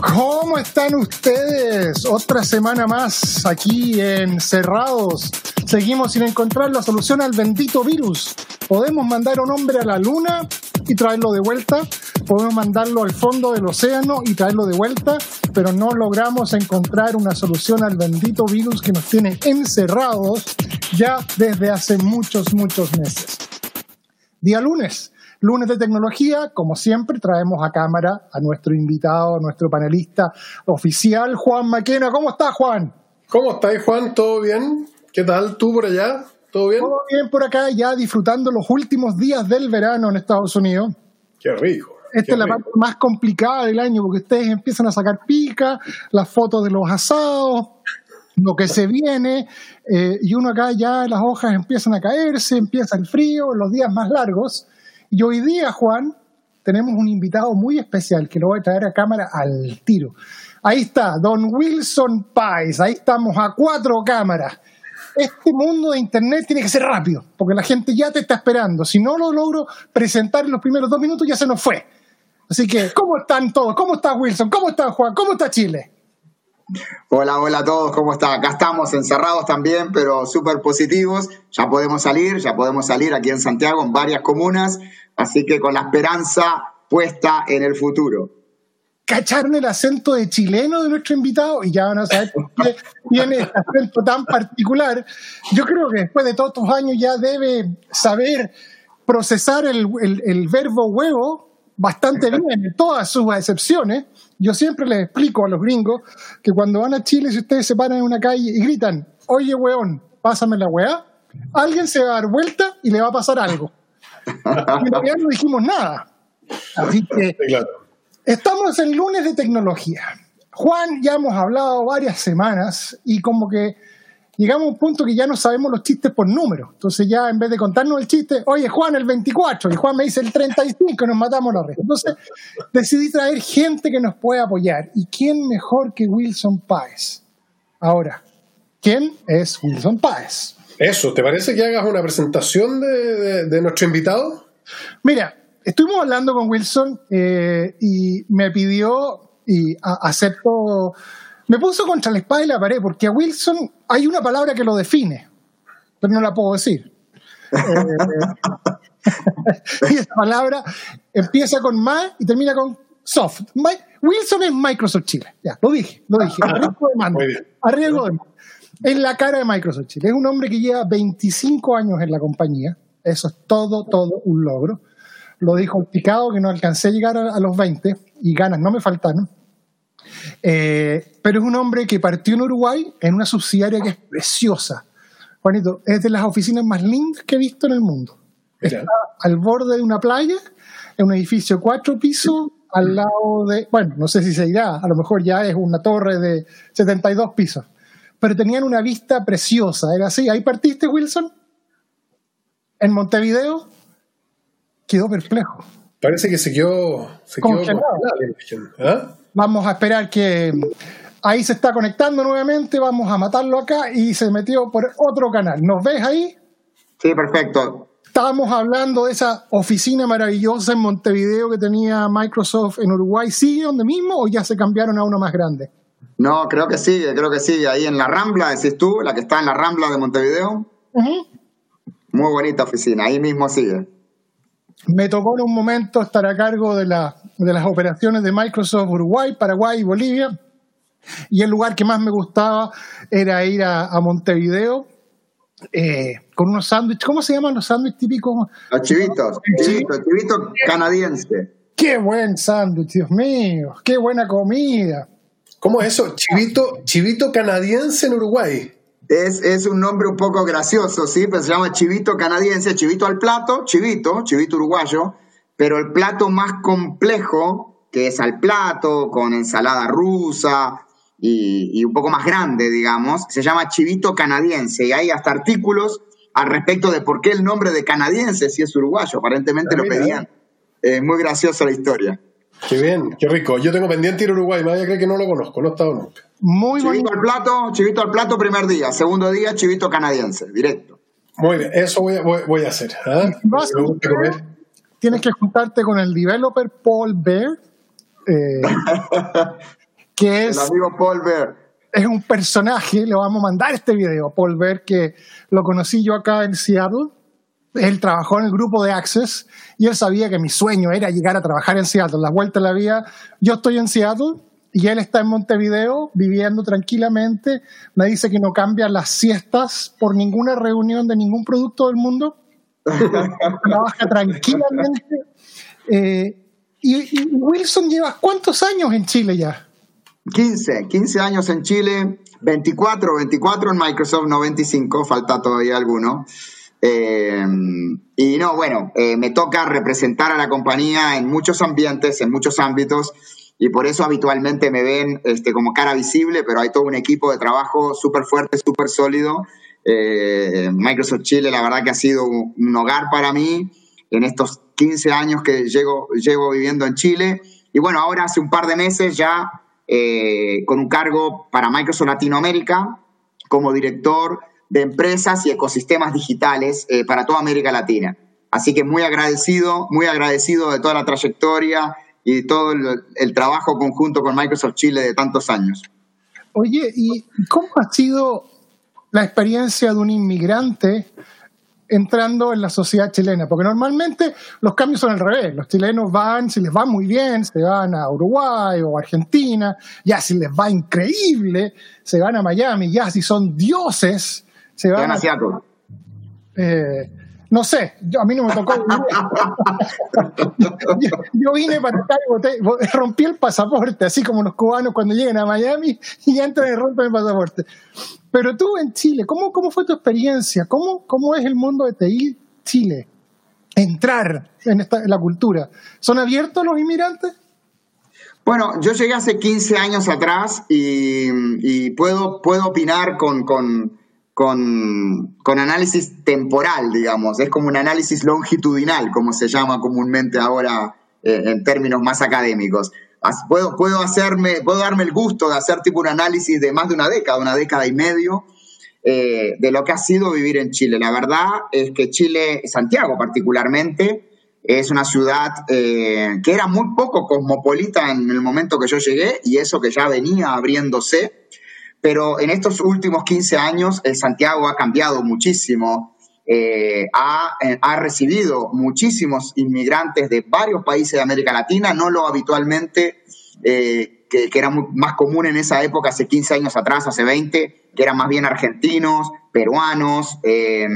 ¿Cómo están ustedes? Otra semana más aquí encerrados. Seguimos sin encontrar la solución al bendito virus. Podemos mandar a un hombre a la luna y traerlo de vuelta. Podemos mandarlo al fondo del océano y traerlo de vuelta, pero no logramos encontrar una solución al bendito virus que nos tiene encerrados ya desde hace muchos, muchos meses. Día lunes, lunes de tecnología, como siempre, traemos a cámara a nuestro invitado, a nuestro panelista oficial, Juan Maquena. ¿Cómo estás, Juan? ¿Cómo estás, Juan? ¿Todo bien? ¿Qué tal tú por allá? ¿Todo bien? Todo bien por acá, ya disfrutando los últimos días del verano en Estados Unidos. Qué rico. Esta qué es la rico. parte más complicada del año porque ustedes empiezan a sacar pica, las fotos de los asados, lo que se viene, eh, y uno acá ya las hojas empiezan a caerse, empieza el frío, los días más largos. Y hoy día, Juan, tenemos un invitado muy especial que lo voy a traer a cámara al tiro. Ahí está, don Wilson Pais, ahí estamos a cuatro cámaras. Este mundo de Internet tiene que ser rápido, porque la gente ya te está esperando. Si no lo logro presentar en los primeros dos minutos, ya se nos fue. Así que, ¿cómo están todos? ¿Cómo está Wilson? ¿Cómo está Juan? ¿Cómo está Chile? Hola, hola a todos, ¿cómo están? Acá estamos encerrados también, pero súper positivos. Ya podemos salir, ya podemos salir aquí en Santiago, en varias comunas, así que con la esperanza puesta en el futuro. ¿Cacharon el acento de chileno de nuestro invitado? Y ya van a saber por qué tiene este acento tan particular. Yo creo que después de todos estos años ya debe saber procesar el, el- el verbo huevo bastante bien, en todas sus excepciones. Yo siempre les explico a los gringos que cuando van a Chile, si ustedes se paran en una calle y gritan, oye, weón, pásame la weá, alguien se va a dar vuelta y le va a pasar algo. Y en realidad no dijimos nada. Así que claro. Estamos en lunes de tecnología. Juan, ya hemos hablado varias semanas y como que llegamos a un punto que ya no sabemos los chistes por número. Entonces ya en vez de contarnos el chiste, oye Juan el 24 y Juan me dice el 35 y nos matamos la red. Entonces decidí traer gente que nos pueda apoyar. ¿Y quién mejor que Wilson Páez? Ahora, ¿quién es Wilson Páez? Eso, ¿te parece que hagas una presentación de, de- de nuestro invitado? Mira, estuvimos hablando con Wilson eh, y me pidió y a- acepto. Me puso contra la espada y la pared porque a Wilson hay una palabra que lo define, pero no la puedo decir. Eh, y esa palabra empieza con más y termina con soft. Wilson es Microsoft Chile. Ya, lo dije, lo dije. A riesgo de mando. Muy bien. A riesgo de mando. Es la cara de Microsoft Chile. Es un hombre que lleva 25 años en la compañía. Eso es todo, todo un logro. Lo dijo picado que no alcancé a llegar a, a los 20 y ganas no me faltaron. Eh, pero es un hombre que partió en Uruguay en una subsidiaria que es preciosa. Juanito, es de las oficinas más lindas que he visto en el mundo. Mira. Está al borde de una playa, en un edificio de cuatro pisos, al lado de, bueno, no sé si se irá, a lo mejor ya es una torre de 72 pisos, pero tenían una vista preciosa, era así. ¿Ahí partiste, Wilson? ¿En Montevideo? Quedó perplejo. Parece que se quedó, se quedó Congelado. imagen. ¿Ah? Vamos a esperar que ahí se está conectando nuevamente, vamos a matarlo acá y se metió por otro canal. ¿Nos ves ahí? Sí, perfecto. Estábamos hablando de esa oficina maravillosa en Montevideo que tenía Microsoft en Uruguay. ¿Sigue donde mismo o ya se cambiaron a uno más grande? No, creo que sigue, creo que sigue. Ahí en la Rambla, decís tú, la que está en la Rambla de Montevideo. Ujú. Muy bonita oficina, ahí mismo sigue. Me tocó en un momento estar a cargo de, la- de las operaciones de Microsoft Uruguay, Paraguay y Bolivia. Y el lugar que más me gustaba era ir a, a Montevideo eh, con unos sándwiches. ¿Cómo se llaman los sándwiches típicos? Los chivitos, chivito, chivito canadiense. ¡Qué buen sándwich, Dios mío! ¡Qué buena comida! ¿Cómo es eso? Chivito, chivito canadiense en Uruguay. Es, es un nombre un poco gracioso, ¿sí? Pero se llama chivito canadiense, chivito al plato, chivito, chivito uruguayo, pero el plato más complejo, que es al plato, con ensalada rusa, y, y un poco más grande, digamos. Se llama Chivito Canadiense y hay hasta artículos al respecto de por qué el nombre de canadiense si es uruguayo. Aparentemente Ah, lo pedían. Eh, muy graciosa la historia. Qué bien, qué rico. Yo tengo pendiente ir a Uruguay, me a creer que no lo conozco, no he estado nunca. Muy bonito. Chivito al plato, chivito al plato primer día, segundo día chivito canadiense, directo. Muy bien, eso voy a, voy, voy a hacer. ¿ah? Vas Me gusta comer. Tienes que juntarte con el developer Paul Bear, eh, que El es, amigo Paul Bear. es un personaje, le vamos a mandar este video, Paul Bear, que lo conocí yo acá en Seattle. Él trabajó en el grupo de Access y él sabía que mi sueño era llegar a trabajar en Seattle. La vuelta a la vida, yo estoy en Seattle y él está en Montevideo viviendo tranquilamente. Me dice que no cambia las siestas por ninguna reunión de ningún producto del mundo. Trabaja tranquilamente. Eh, y, y Wilson lleva cuántos años en Chile ya? 15, 15 años en Chile, 24, 24 en Microsoft, no 25, falta todavía alguno. Eh, y no, bueno, eh, me toca representar a la compañía en muchos ambientes, en muchos ámbitos, y por eso habitualmente me ven este, como cara visible, pero hay todo un equipo de trabajo súper fuerte, súper sólido. Eh, Microsoft Chile, la verdad que ha sido un, hogar para mí en estos 15 años que llego, llevo viviendo en Chile. Y bueno, ahora hace un par de meses ya eh, con un cargo para Microsoft Latinoamérica como director de empresas y ecosistemas digitales eh, para toda América Latina. Así que muy agradecido, muy agradecido de toda la trayectoria y todo el, trabajo conjunto con Microsoft Chile de tantos años. Oye, ¿y cómo ha sido la experiencia de un inmigrante entrando en la sociedad chilena? Porque normalmente los cambios son al revés. Los chilenos van, si les va muy bien, se van a Uruguay o Argentina. Ya si les va increíble, se van a Miami. Ya si son dioses, se van Van a... Seattle. eh, no sé, yo- a mí no me tocó. yo, yo vine para acá y boté- rompí el pasaporte, así como los cubanos cuando llegan a Miami y entran y rompen el pasaporte. Pero tú en Chile, ¿cómo, cómo fue tu experiencia? ¿Cómo, ¿Cómo es el mundo de TI Chile? Entrar en, esta, en la cultura. ¿Son abiertos los inmigrantes? Bueno, yo llegué hace 15 años atrás y, y puedo, puedo opinar con, con, con, con análisis temporal, digamos. Es como un análisis longitudinal, como se llama comúnmente ahora eh, en términos más académicos. Puedo, puedo, hacerme, puedo darme el gusto de hacer tipo un análisis de más de una década, una década y medio, eh, de lo que ha sido vivir en Chile. La verdad es que Chile, Santiago particularmente, es una ciudad eh, que era muy poco cosmopolita en el momento que yo llegué y eso que ya venía abriéndose. Pero en estos últimos 15 años, Santiago ha cambiado muchísimo. eh, ha, eh, ha recibido muchísimos inmigrantes de varios países de América Latina, no lo habitualmente eh, que, que era más común en esa época, hace 15 años atrás, hace 20, que eran más bien argentinos, peruanos, eh,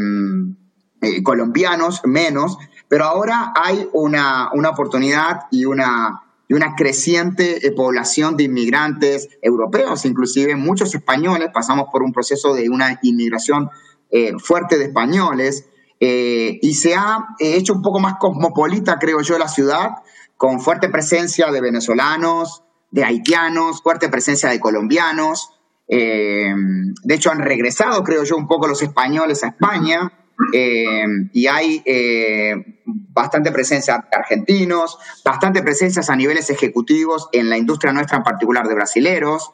colombianos, menos, pero ahora hay una, una oportunidad y una, y una creciente eh, población de inmigrantes europeos, inclusive muchos españoles, pasamos por un proceso de una inmigración eh, fuerte de españoles, eh, y se ha hecho un poco más cosmopolita, creo yo, la ciudad, con fuerte presencia de venezolanos, de haitianos, fuerte presencia de colombianos. de hecho, han regresado, creo yo, un poco los españoles a España. Eh, y hay eh, bastante presencia de argentinos, bastante presencias a niveles ejecutivos en la industria nuestra, en particular de brasileros.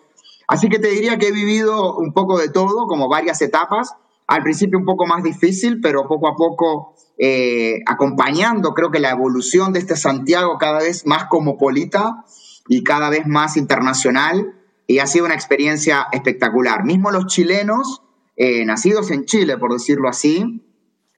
Así que te diría que he vivido un poco de todo, como varias etapas. Al principio un poco más difícil, pero poco a poco eh, acompañando, creo que la evolución de este Santiago cada vez más cosmopolita y cada vez más internacional. Y ha sido una experiencia espectacular. Mismo los chilenos, eh, nacidos en Chile, por decirlo así,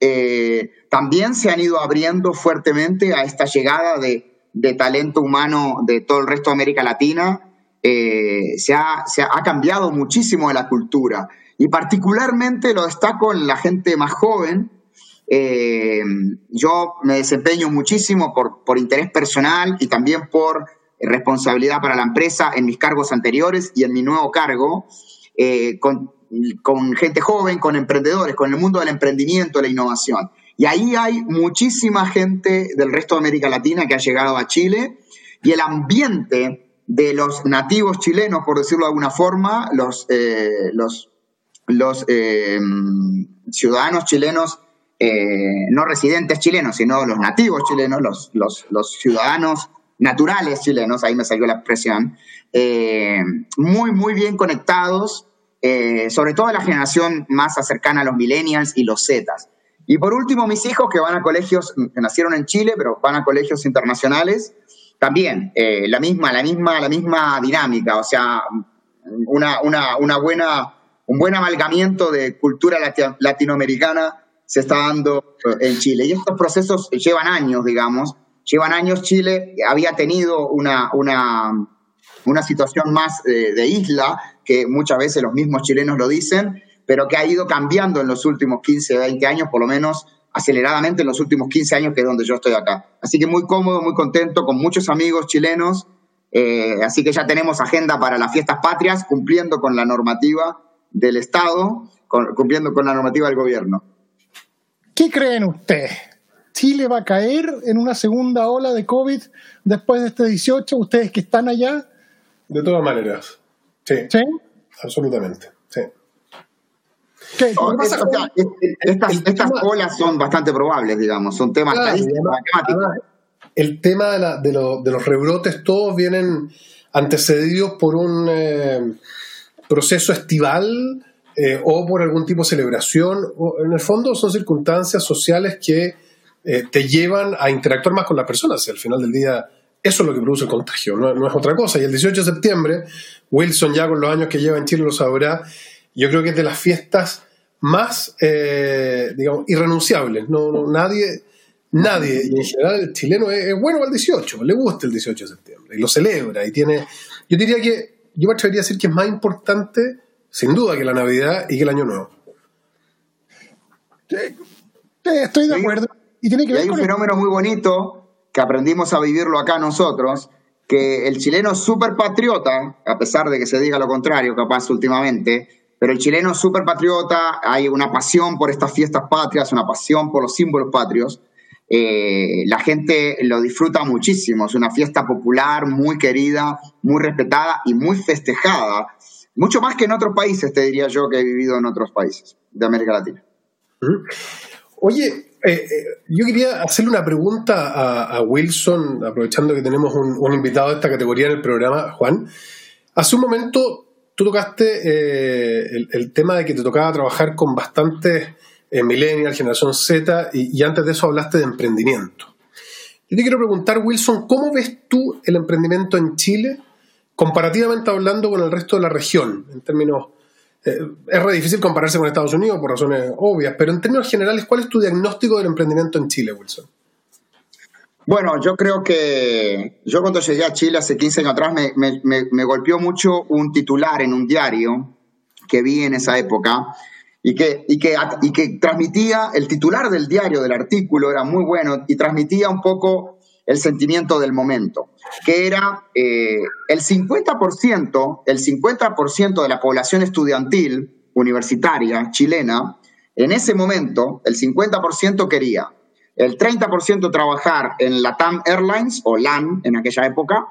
eh, también se han ido abriendo fuertemente a esta llegada de, de talento humano de todo el resto de América Latina. Eh, se, ha, se ha cambiado muchísimo de la cultura y particularmente lo destaco en la gente más joven. Eh, yo me desempeño muchísimo por, por interés personal y también por responsabilidad para la empresa en mis cargos anteriores y en mi nuevo cargo, con gente joven, con emprendedores, con el mundo del emprendimiento, la innovación. Y ahí hay muchísima gente del resto de América Latina que ha llegado a Chile y el ambiente de los nativos chilenos, por decirlo de alguna forma, los, eh, los, los eh, ciudadanos chilenos, eh, no residentes chilenos, sino los nativos chilenos, los, los, los ciudadanos naturales chilenos, ahí me salió la expresión, muy, muy bien conectados, sobre todo la generación más cercana a los millennials y los zetas. Y por último, mis hijos que van a colegios, nacieron en Chile, pero van a colegios internacionales, también eh, la, misma, la, misma, la misma dinámica, o sea, una, una, una buena, un buen amalgamiento de cultura latinoamericana se está dando en Chile. Y estos procesos llevan años, digamos, llevan años. Chile había tenido una, una, una situación más de isla, que muchas veces los mismos chilenos lo dicen, pero que ha ido cambiando en los últimos 15, 20 años, por lo menos aceleradamente en los últimos 15 años, que es donde yo estoy acá. Así que muy cómodo, muy contento, con muchos amigos chilenos. Eh, así que ya tenemos agenda para las fiestas patrias, cumpliendo con la normativa del Estado, cumpliendo con la normativa del gobierno. ¿Qué creen ustedes? ¿Chile va a caer en una segunda ola de COVID después de este 18? ¿Ustedes que están allá? De todas maneras. Sí. ¿Sí? Absolutamente. Sí estas, olas son bastante probables, digamos, son temas El tema de, los rebrotes, todos vienen antecedidos por un eh, proceso estival eh, o por algún tipo de celebración. en el fondo son circunstancias sociales que eh, te llevan a interactuar más con las personas y al final del día eso es lo que produce el contagio, no, no, es otra cosa. Y el 18 de septiembre, Wilson ya con los años que lleva en Chile lo sabrá, yo creo que es de las fiestas más, eh, digamos, irrenunciables. No, nadie, nadie, y en general el chileno es, bueno al 18, le gusta el 18 de septiembre y lo celebra y tiene, yo diría que, yo me atrevería a decir que es más importante, sin duda, que la Navidad y que el Año Nuevo. estoy de acuerdo. Y, tiene que hay un fenómeno muy bonito que aprendimos a vivirlo acá nosotros, que el chileno es súper patriota, a pesar de que se diga lo contrario, capaz últimamente, pero el chileno es súper patriota, hay una pasión por estas fiestas patrias, una pasión por los símbolos patrios. Eh, la gente lo disfruta muchísimo, es una fiesta popular, muy querida, muy respetada y muy festejada, mucho más que en otros países, te diría yo, que he vivido en otros países de América Latina. Oye, eh, eh, yo quería hacerle una pregunta a, Wilson, aprovechando que tenemos un, invitado de esta categoría en el programa, Juan. Hace un momento tú tocaste eh, el, tema de que te tocaba trabajar con bastantes eh, millennials, generación Z, y, antes de eso hablaste de emprendimiento. Yo te quiero preguntar, Wilson, ¿cómo ves tú el emprendimiento en Chile comparativamente hablando con el resto de la región? En términos, eh, es re difícil compararse con Estados Unidos por razones obvias, pero en términos generales, ¿cuál es tu diagnóstico del emprendimiento en Chile, Wilson? Bueno, yo creo que yo cuando llegué a Chile hace 15 años atrás me, golpeó mucho un titular en un diario que vi en esa época y que, y, que, y que transmitía, el titular del diario, del artículo, era muy bueno y transmitía un poco el sentimiento del momento, que era eh, el 50%, el 50% de la población estudiantil universitaria chilena, en ese momento, el 50% quería el 30% trabajar en la TAM Airlines o LAN en aquella época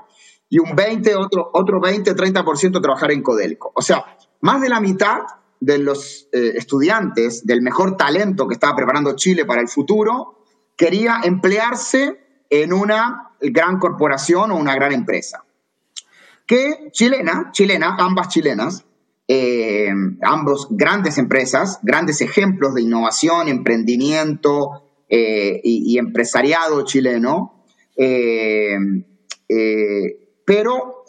y un 20, otro, otro 20, 30% trabajar en Codelco. O sea, más de la mitad de los eh, estudiantes del mejor talento que estaba preparando Chile para el futuro quería emplearse en una gran corporación o una gran empresa. Que chilena, chilena, ambas chilenas, eh, ambos grandes empresas, grandes ejemplos de innovación, emprendimiento, eh, y, empresariado chileno, eh, eh, pero,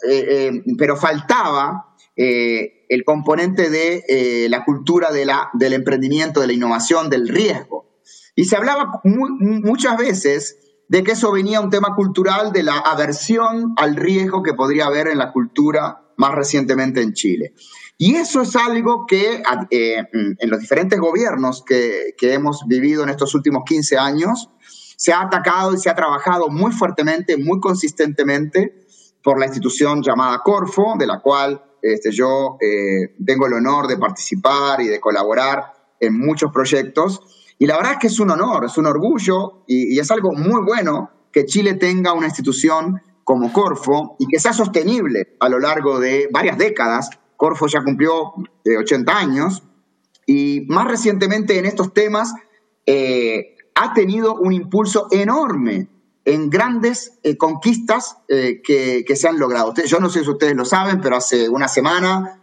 pero faltaba el componente de la cultura de la, del emprendimiento, de la innovación, del riesgo. Y se hablaba muchas veces de que eso venía un tema cultural de la aversión al riesgo que podría haber en la cultura más recientemente en Chile. Y eso es algo que eh, en los diferentes gobiernos que, hemos vivido en estos últimos 15 años, se ha atacado y se ha trabajado muy fuertemente, muy consistentemente por la institución llamada Corfo, de la cual este, yo eh, tengo el honor de participar y de colaborar en muchos proyectos. Y la verdad es que es un honor, es un orgullo y, y es algo muy bueno que Chile tenga una institución como Corfo y que sea sostenible a lo largo de varias décadas. Corfo ya cumplió 80 eh, años y más recientemente en estos temas eh, ha tenido un impulso enorme en grandes eh, conquistas que, que, se han logrado. Yo no sé si ustedes lo saben, pero hace una semana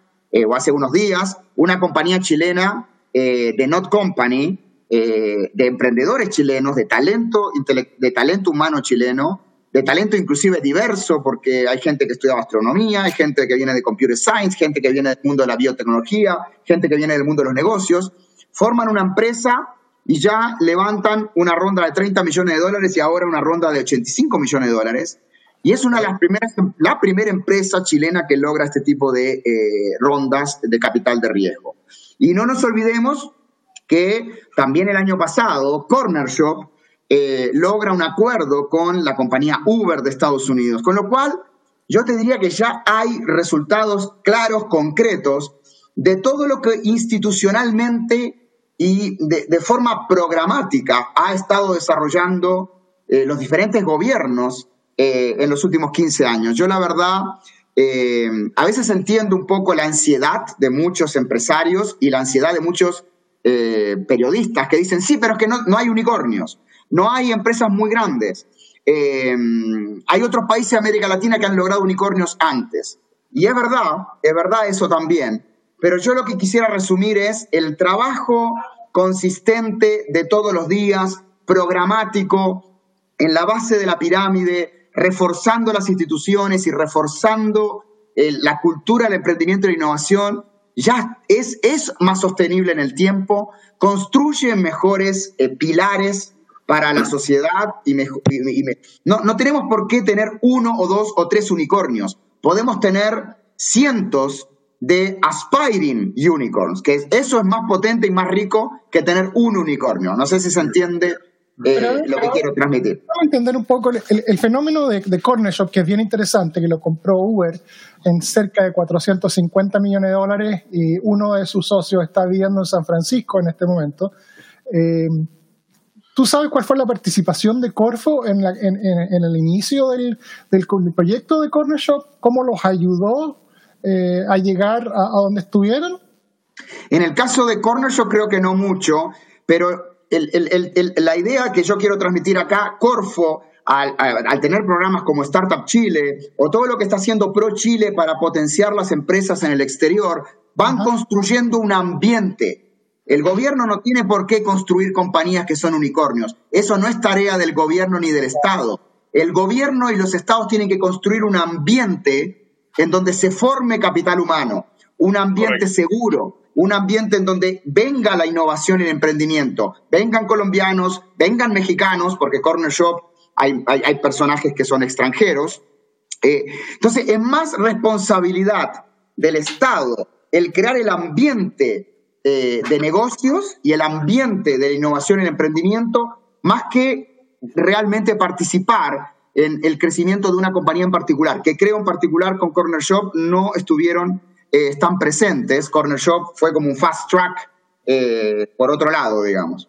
o hace unos días, una compañía chilena de Not Company, de emprendedores chilenos, de talento, de talento humano chileno, de talento inclusive diverso, porque hay gente que estudia astronomía, hay gente que viene de computer science, gente que viene del mundo de la biotecnología, gente que viene del mundo de los negocios, forman una empresa y ya levantan una ronda de 30 millones de dólares y ahora una ronda de 85 millones de dólares. Y es una de las primeras, la primera empresa chilena que logra este tipo de eh, rondas de capital de riesgo. Y no nos olvidemos que también el año pasado Corner Shop eh, logra un acuerdo con la compañía Uber de Estados Unidos, con lo cual yo te diría que ya hay resultados claros, concretos, de todo lo que institucionalmente y de, forma programática ha estado desarrollando eh, los diferentes gobiernos eh, en los últimos 15 años. Yo la verdad, a veces entiendo un poco la ansiedad de muchos empresarios y la ansiedad de muchos periodistas que dicen, sí, pero es que no, no hay unicornios. No hay empresas muy grandes. Eh, hay otros países de América Latina que han logrado unicornios antes. Y es verdad, es verdad eso también. Pero yo lo que quisiera resumir es el trabajo consistente de todos los días, programático, en la base de la pirámide, reforzando las instituciones y reforzando eh, la cultura del emprendimiento y la innovación, ya es, es más sostenible en el tiempo, construye mejores eh, pilares para la sociedad y, no, no tenemos por qué tener uno o dos o tres unicornios. Podemos tener cientos de aspiring unicorns, que eso es más potente y más rico que tener un unicornio. No sé si se entiende eh, lo que quiero transmitir. Vamos a entender un poco el, fenómeno de, de, Corner Shop, que es bien interesante, que lo compró Uber en cerca de 450 millones de dólares y uno de sus socios está viviendo en San Francisco en este momento. Eh, ¿Tú sabes cuál fue la participación de Corfo en, el inicio del, proyecto de Corner Shop? ¿Cómo los ayudó eh, a llegar a, donde estuvieron? En el caso de Corner Shop creo que no mucho, pero la idea que yo quiero transmitir acá, Corfo, al, tener programas como Startup Chile o todo lo que está haciendo Pro Chile para potenciar las empresas en el exterior, van construyendo un ambiente el gobierno no tiene por qué construir compañías que son unicornios. Eso no es tarea del gobierno ni del Estado. El gobierno y los estados tienen que construir un ambiente en donde se forme capital humano, un ambiente seguro, un ambiente en donde venga la innovación y el emprendimiento. Vengan colombianos, vengan mexicanos, porque Corner Shop hay, personajes que son extranjeros. Eh, entonces, es más responsabilidad del Estado el crear el ambiente eh, de negocios y el ambiente de innovación y el emprendimiento, más que realmente participar en el crecimiento de una compañía en particular, que creo en particular con Corner Shop no estuvieron eh, tan presentes. Corner Shop fue como un fast track eh, por otro lado, digamos.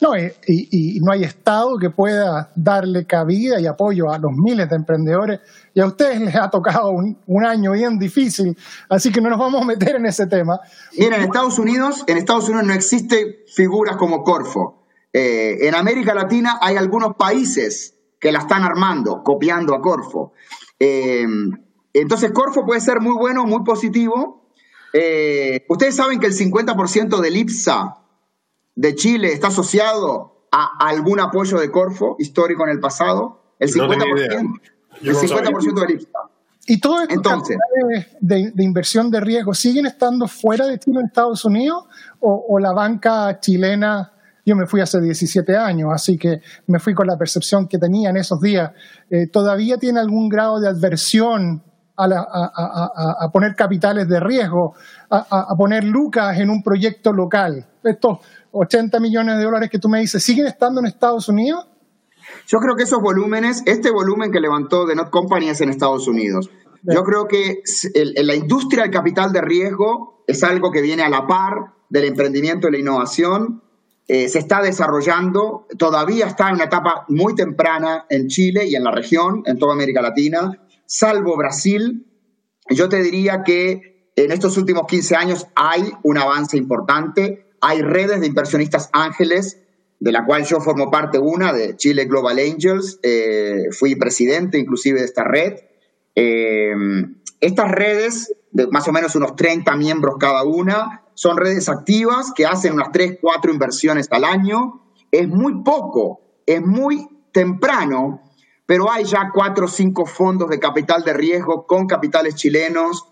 No, y, no hay Estado que pueda darle cabida y apoyo a los miles de emprendedores. Y a ustedes les ha tocado un, año bien difícil, así que no nos vamos a meter en ese tema. Mira, en Estados Unidos, en Estados Unidos no existe figuras como Corfo. Eh, en América Latina hay algunos países que la están armando, copiando a Corfo. Eh, entonces, Corfo puede ser muy bueno, muy positivo. Eh, ustedes saben que el 50% del IPSA de Chile está asociado a algún apoyo de Corfo histórico en el pasado? El 50%. el 50% del IPSA. ¿Y todos estos Entonces, de, de, inversión de riesgo siguen estando fuera de Chile en Estados Unidos? ¿O, la banca chilena, yo me fui hace 17 años, así que me fui con la percepción que tenía en esos días, eh, todavía tiene algún grado de adversión a, a, a poner capitales de riesgo, a, poner lucas en un proyecto local? Estos 80 millones de dólares que tú me dices, ¿siguen estando en Estados Unidos? Yo creo que esos volúmenes, este volumen que levantó The Not Company es en Estados Unidos. Yo creo que la industria del capital de riesgo es algo que viene a la par del emprendimiento y la innovación. eh, se está desarrollando, todavía está en una etapa muy temprana en Chile y en la región, en toda América Latina, salvo Brasil. Yo te diría que en estos últimos 15 años hay un avance importante, hay redes de inversionistas ángeles, de la cual yo formo parte una, de Chile Global Angels, eh, fui presidente inclusive de esta red. Eh, estas redes, de más o menos unos 30 miembros cada una, son redes activas que hacen unas 3, 4 inversiones al año. Es muy poco, es muy temprano, pero hay ya 4 o 5 fondos de capital de riesgo con capitales chilenos,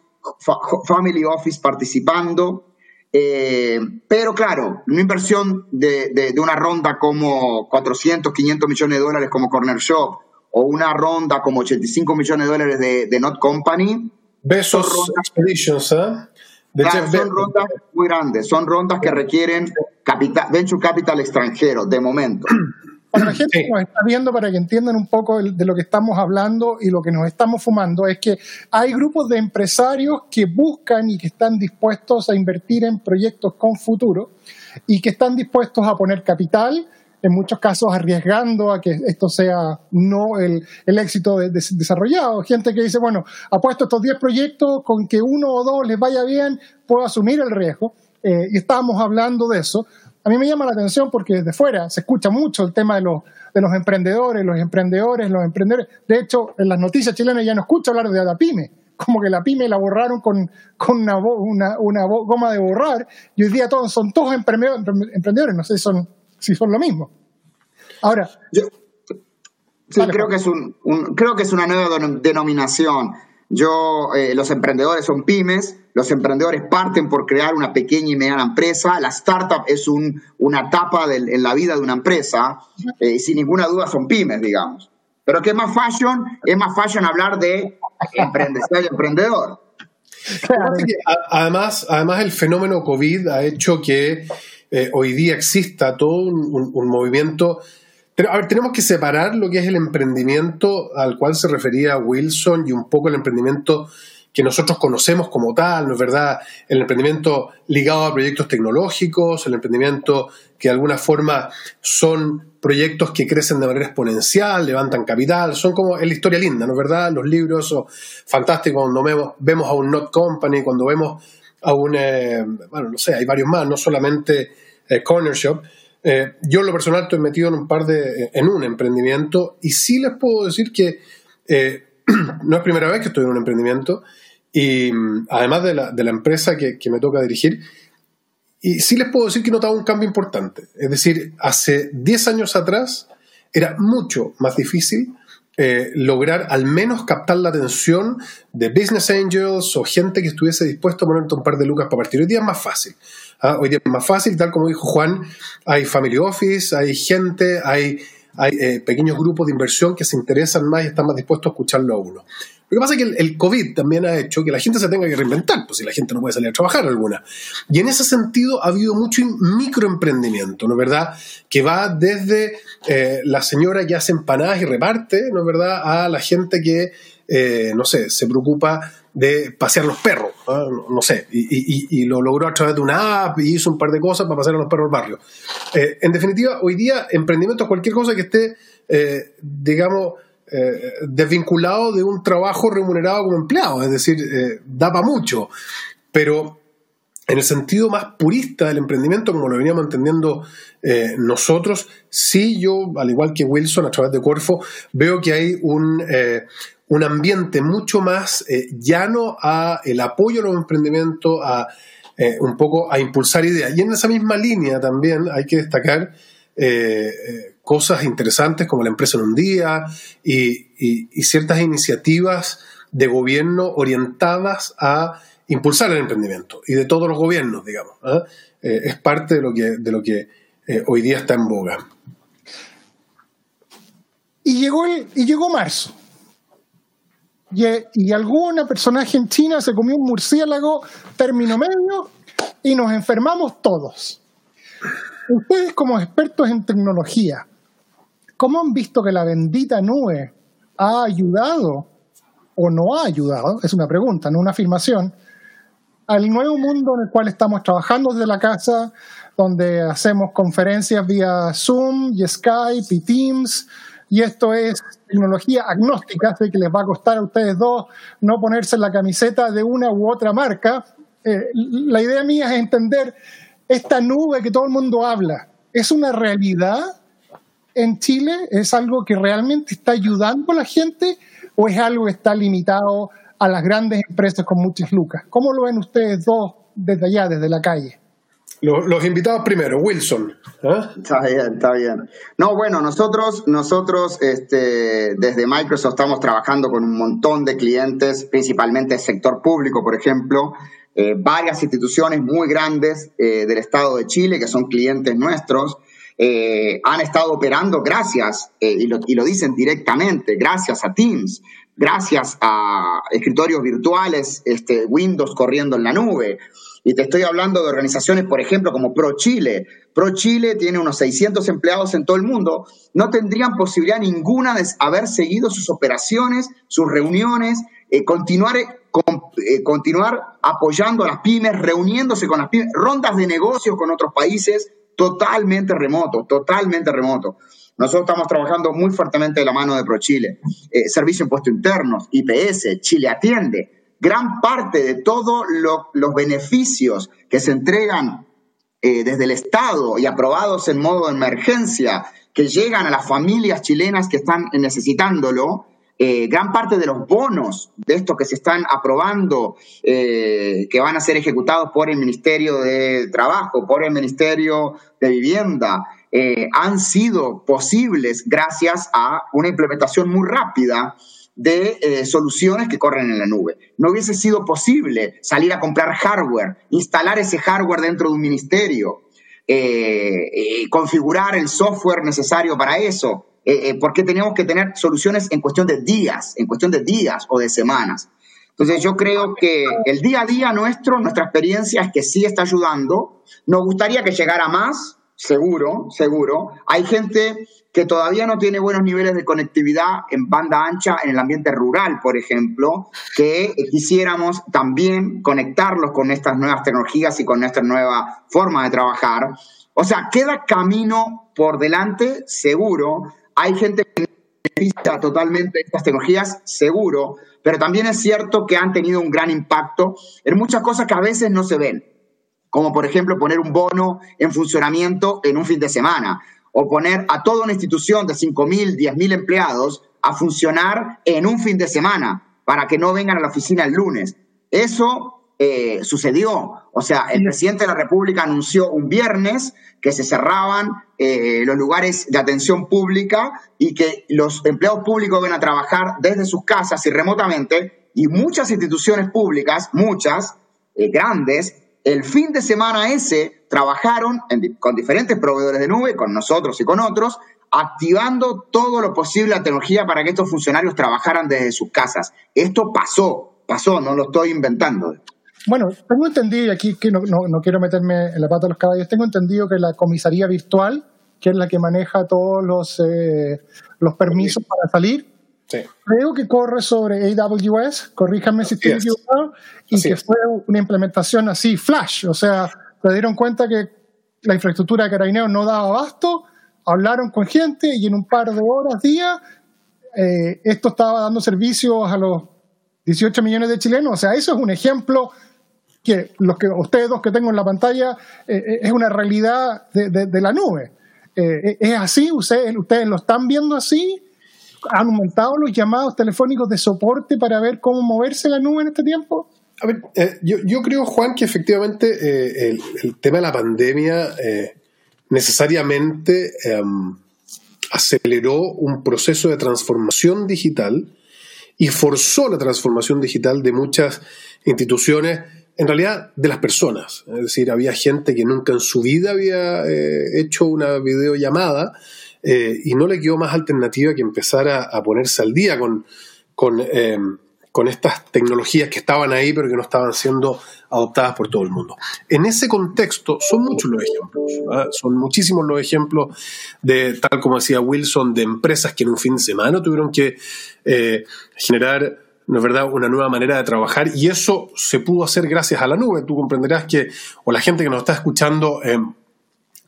Family Office participando. Eh, pero claro, una inversión de, de, una ronda como 400, 500 millones de dólares como Corner Shop o una ronda como 85 millones de dólares de, de Not Company. Besos Expeditions, ¿eh? son rondas muy grandes, son rondas que requieren capital, venture capital extranjero, de momento. Para la gente que nos está viendo, para que entiendan un poco de lo que estamos hablando y lo que nos estamos fumando, es que hay grupos de empresarios que buscan y que están dispuestos a invertir en proyectos con futuro y que están dispuestos a poner capital en muchos casos arriesgando a que esto sea no el, éxito desarrollado. Gente que dice, bueno, apuesto estos 10 proyectos, con que uno o dos les vaya bien, puedo asumir el riesgo. Eh, y estábamos hablando de eso. A mí me llama la atención porque desde fuera se escucha mucho el tema de los, de los emprendedores, los emprendedores, los emprendedores. De hecho, en las noticias chilenas ya no escucho hablar de la pyme, como que la pyme la borraron con, con una, una, una, goma de borrar y hoy día todos son todos emprendedores, no sé si son si son lo mismo. Ahora. Yo, sí, creo, que es un, creo que es una nueva denominación. Yo, eh, los emprendedores son pymes, los emprendedores parten por crear una pequeña y mediana empresa, la startup es un, una etapa en la vida de una empresa, eh, y sin ninguna duda son pymes, digamos. Pero que más fashion, es más fashion hablar de emprendedor y emprendedor. Además, además, el fenómeno COVID ha hecho que eh, hoy día exista todo un, movimiento. A ver, tenemos que separar lo que es el emprendimiento al cual se refería Wilson y un poco el emprendimiento que nosotros conocemos como tal, ¿no es verdad? El emprendimiento ligado a proyectos tecnológicos, el emprendimiento que de alguna forma son proyectos que crecen de manera exponencial, levantan capital, son como es la historia linda, ¿no es verdad? Los libros son fantásticos cuando vemos, vemos a un Not Company, cuando vemos a un, eh, bueno, no sé, hay varios más, no solamente eh, Corner Shop. Eh, yo en lo personal estoy metido en un par de, en un emprendimiento y sí les puedo decir que no es primera vez que estoy en un emprendimiento y mm, además de la, de la empresa que, que, me toca dirigir, y sí les puedo decir que he notado un cambio importante. Es decir, hace 10 años atrás era mucho más difícil eh, lograr al menos captar la atención de business angels o gente que estuviese dispuesto a ponerte un par de lucas para partir. Hoy día es más fácil. ¿ah? Hoy día es más fácil, tal como dijo Juan, hay family office, hay gente, hay, hay eh, pequeños grupos de inversión que se interesan más y están más dispuestos a escucharlo a uno. Lo que pasa es que el, COVID también ha hecho que la gente se tenga que reinventar, pues si la gente no puede salir a trabajar alguna. Y en ese sentido ha habido mucho microemprendimiento, ¿no es verdad? Que va desde eh, la señora que hace empanadas y reparte, ¿no es verdad?, a la gente que, eh, no sé, se preocupa de pasear los perros, no, sé, y, lo logró a través de una app y hizo un par de cosas para pasear a los perros al barrio. Eh, en definitiva, hoy día emprendimiento es cualquier cosa que esté, digamos, eh, desvinculado de un trabajo remunerado como empleado, es decir, eh, da para mucho, pero en el sentido más purista del emprendimiento, como lo veníamos entendiendo eh, nosotros, sí yo, al igual que Wilson a través de Corfo, veo que hay un, un ambiente mucho más llano a el apoyo a los emprendimientos, a un poco a impulsar ideas. Y en esa misma línea también hay que destacar cosas interesantes como la empresa en un día y, ciertas iniciativas de gobierno orientadas a impulsar el emprendimiento y de todos los gobiernos, digamos. ¿ah? Eh, es parte de lo que, de lo que eh, hoy día está en boga. Y llegó, y llegó marzo. Y, y alguna personaje en China se comió un murciélago término medio y nos enfermamos todos. Ustedes como expertos en tecnología, ¿Cómo han visto que la bendita nube ha ayudado o no ha ayudado? Es una pregunta, no una afirmación. al nuevo mundo en el cual estamos trabajando desde la casa, donde hacemos conferencias vía Zoom y Skype y Teams. Y esto es tecnología agnóstica, así que les va a costar a ustedes dos no ponerse la camiseta de una u otra marca. Eh, la idea mía es entender esta nube que todo el mundo habla. ¿Es una realidad en Chile? ¿Es algo que realmente está ayudando a la gente o es algo que está limitado a las grandes empresas con muchas lucas? ¿Cómo lo ven ustedes dos desde allá, desde la calle? Los, invitados primero, Wilson. ¿eh? Está bien, está bien. No, bueno, nosotros, nosotros este, desde Microsoft estamos trabajando con un montón de clientes, principalmente el sector público, por ejemplo, eh, varias instituciones muy grandes eh, del Estado de Chile que son clientes nuestros. Han estado operando gracias, y lo, y, lo, dicen directamente, gracias a Teams, gracias a escritorios virtuales, este, Windows corriendo en la nube. Y te estoy hablando de organizaciones, por ejemplo, como Pro Chile. Pro Chile tiene unos 600 empleados en todo el mundo. No tendrían posibilidad ninguna de haber seguido sus operaciones, sus reuniones, eh, continuar, eh, eh, continuar apoyando a las pymes, reuniéndose con las pymes, rondas de negocios con otros países, totalmente remoto, totalmente remoto. Nosotros estamos trabajando muy fuertemente de la mano de ProChile. Servicio Impuesto Internos, IPS, Chile Atiende gran parte de todos los beneficios que se entregan eh, desde el Estado y aprobados en modo de emergencia, que llegan a las familias chilenas que están necesitándolo, eh, gran parte de los bonos de estos que se están aprobando, eh, que van a ser ejecutados por el Ministerio de Trabajo, por el Ministerio de Vivienda, han sido posibles gracias a una implementación muy rápida de eh, soluciones que corren en la nube. No hubiese sido posible salir a comprar hardware, instalar ese hardware dentro de un ministerio, eh, eh, configurar el software necesario para eso, porque teníamos que tener soluciones en cuestión de días, en cuestión de días o de semanas. Entonces yo creo que el día a día nuestro, nuestra experiencia es que sí está ayudando. Nos gustaría que llegara más, seguro, seguro. Hay gente que todavía no tiene buenos niveles de conectividad en banda ancha en el ambiente rural, por ejemplo, que quisiéramos también conectarlos con estas nuevas tecnologías y con esta nueva forma de trabajar. O sea, queda camino por delante, seguro. Hay gente que necesita totalmente estas tecnologías, seguro, pero también es cierto que han tenido un gran impacto en muchas cosas que a veces no se ven como por ejemplo poner un bono en funcionamiento en un fin de semana, o poner a toda una institución de 5.000, 10.000 empleados a funcionar en un fin de semana para que no vengan a la oficina el lunes. Eso eh, sucedió. O sea, el presidente de la República anunció un viernes que se cerraban eh, los lugares de atención pública y que los empleados públicos van a trabajar desde sus casas y remotamente. Y muchas instituciones públicas, muchas, eh, grandes, el fin de semana ese trabajaron con diferentes proveedores de nube, con nosotros y con otros, activando todo lo posible la tecnología para que estos funcionarios trabajaran desde sus casas. Esto pasó, pasó, no lo estoy inventando. Bueno, tengo entendido, y aquí que no, quiero meterme en la pata de los caballos, tengo entendido que la comisaría virtual, que es la que maneja todos los, eh, los permisos para salir, Creo que corre sobre AWS, corríjame si estoy equivocado, y que fue una implementación así, flash, o sea, se dieron cuenta que la infraestructura de Carabineros no daba abasto, hablaron con gente y en un par de horas, días, eh, esto estaba dando servicios a los 18 millones de chilenos. O sea, eso es un ejemplo que los que ustedes dos que tengo en la pantalla eh, eh, es una realidad de, la nube. ¿Es así? ¿Ustedes, ¿Ustedes lo están viendo así? ¿Han aumentado los llamados telefónicos de soporte para ver cómo moverse la nube en este tiempo? A ver, eh, yo, creo, Juan, que efectivamente eh, el, tema de la pandemia eh, necesariamente em, aceleró un proceso de transformación digital y forzó la transformación digital de muchas instituciones, en realidad de las personas. Es decir, había gente que nunca en su vida había hecho una videollamada y no le quedó más alternativa que empezar a, ponerse al día con, con em, con estas tecnologías que estaban ahí pero que no estaban siendo adoptadas por todo el mundo. En ese contexto son muchos los ejemplos, ¿ah? son muchísimos los ejemplos de, tal como decía Wilson, de empresas que en un fin de semana tuvieron que eh, generar ¿no es verdad?, una nueva manera de trabajar y eso se pudo hacer gracias a la nube. Tú comprenderás que, o la gente que nos está escuchando, eh,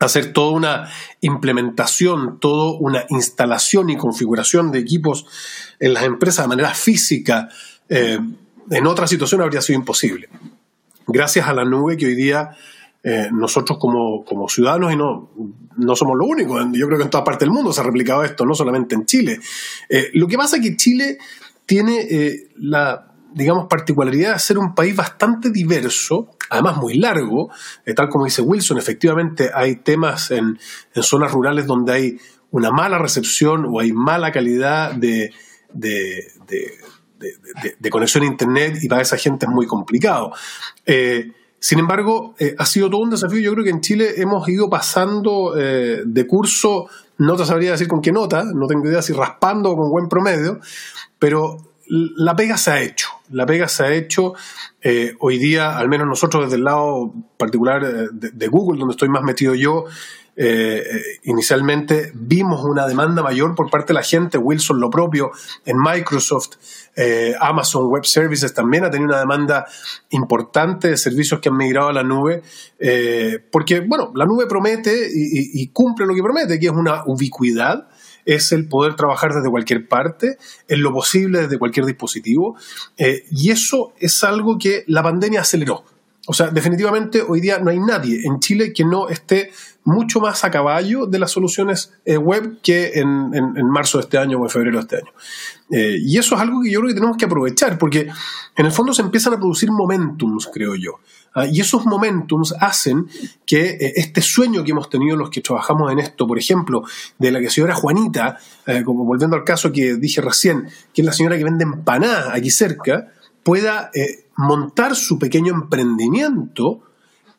hacer toda una implementación, toda una instalación y configuración de equipos en las empresas de manera física, eh, en otra situación habría sido imposible. Gracias a la nube que hoy día eh, nosotros como, como, ciudadanos, y no, no somos lo único, yo creo que en toda parte del mundo se ha replicado esto, no solamente en Chile. Eh, lo que pasa es que Chile tiene la, digamos, particularidad de ser un país bastante diverso, además muy largo, eh, tal como dice Wilson, efectivamente hay temas en, en, zonas rurales donde hay una mala recepción o hay mala calidad de, de, conexión a Internet y para esa gente es muy complicado. Eh, sin embargo, eh, ha sido todo un desafío. Yo creo que en Chile hemos ido pasando eh, de curso, no te sabría decir con qué nota, no tengo idea si raspando o con buen promedio, pero la pega se ha hecho. La pega se ha hecho. Eh, hoy día, al menos nosotros desde el lado particular eh, de, de Google, donde estoy más metido yo, eh, inicialmente vimos una demanda mayor por parte de la gente, Wilson lo propio, en Microsoft, eh, Amazon Web Services también ha tenido una demanda importante de servicios que han migrado a la nube, eh, porque, bueno, la nube promete y, cumple lo que promete, que es una ubicuidad. Es el poder trabajar desde cualquier parte, en lo posible desde cualquier dispositivo, eh, y eso es algo que la pandemia aceleró. O sea, definitivamente hoy día no hay nadie en Chile que no esté mucho más a caballo de las soluciones eh, web que en, en, marzo de este año o en febrero de este año. Eh, y eso es algo que yo creo que tenemos que aprovechar, porque en el fondo se empiezan a producir momentums, creo yo. Uh, y esos momentums hacen que eh, este sueño que hemos tenido los que trabajamos en esto, por ejemplo, de la que señora Juanita, como volviendo al caso que dije recién, que es la señora que vende empanadas aquí cerca, pueda montar su pequeño emprendimiento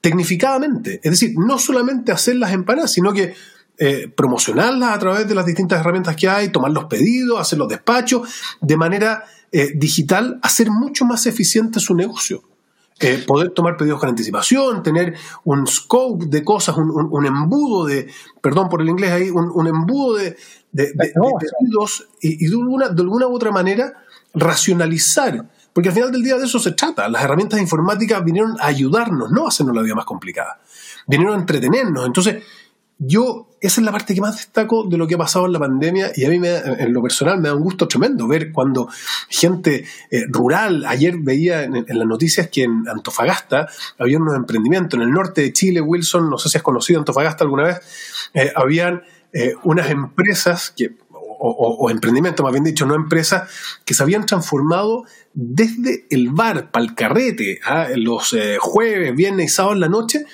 tecnificadamente. Es decir, no solamente hacer las empanadas, sino que eh, promocionarlas a través de las distintas herramientas que hay, tomar los pedidos, hacer los despachos, de manera eh, digital, hacer mucho más eficiente su negocio. Eh, poder tomar pedidos con anticipación, tener un scope de cosas, un, un, un embudo de, perdón por el inglés ahí, un, un embudo de, de, de, de pedidos y, y de, alguna, de alguna u otra manera racionalizar porque al final del día de eso se trata. Las herramientas informáticas vinieron a ayudarnos, no a hacernos la vida más complicada. Vinieron a entretenernos. Entonces, yo, esa es la parte que más destaco de lo que ha pasado en la pandemia y a mí en lo personal me da un gusto tremendo ver cuando gente eh, rural, ayer veía en, las noticias que en Antofagasta había unos emprendimientos, en el norte de Chile, Wilson, no sé si has conocido Antofagasta alguna vez, eh, habían eh, unas empresas que o emprendimientos, más bien dicho, no empresas, que se habían transformado desde el bar para el carrete, ¿ah? los eh, jueves, viernes y sábados en la noche,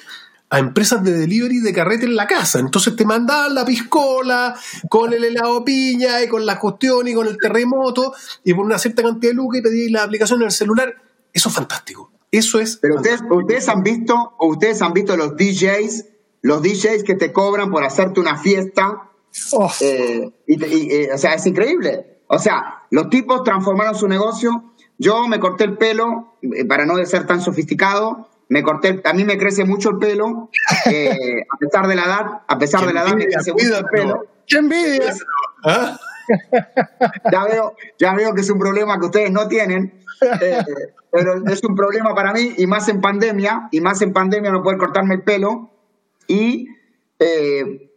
a empresas de delivery de carrete en la casa. Entonces te mandaban la piscola con el helado piña y con la cuestión y con el terremoto y por una cierta cantidad de lucas y pedías la aplicación en el celular. Eso es fantástico. Eso es. Pero ustedes, ustedes han visto, ustedes han visto los DJs, los DJs que te cobran por hacerte una fiesta. Oh. Eh, y, y, eh, o sea, es increíble. O sea, los tipos transformaron su negocio. Yo me corté el pelo eh, para no ser tan sofisticado me corté, a mí me crece mucho el pelo, eh, a pesar de la edad, a pesar de la edad me crece mucho el pelo. ¡Qué envidia! ¿Ah? ya, veo, ya veo que es un problema que ustedes no tienen, eh, pero es un problema para mí, y más en pandemia, y más en pandemia no poder cortarme el pelo, y eh,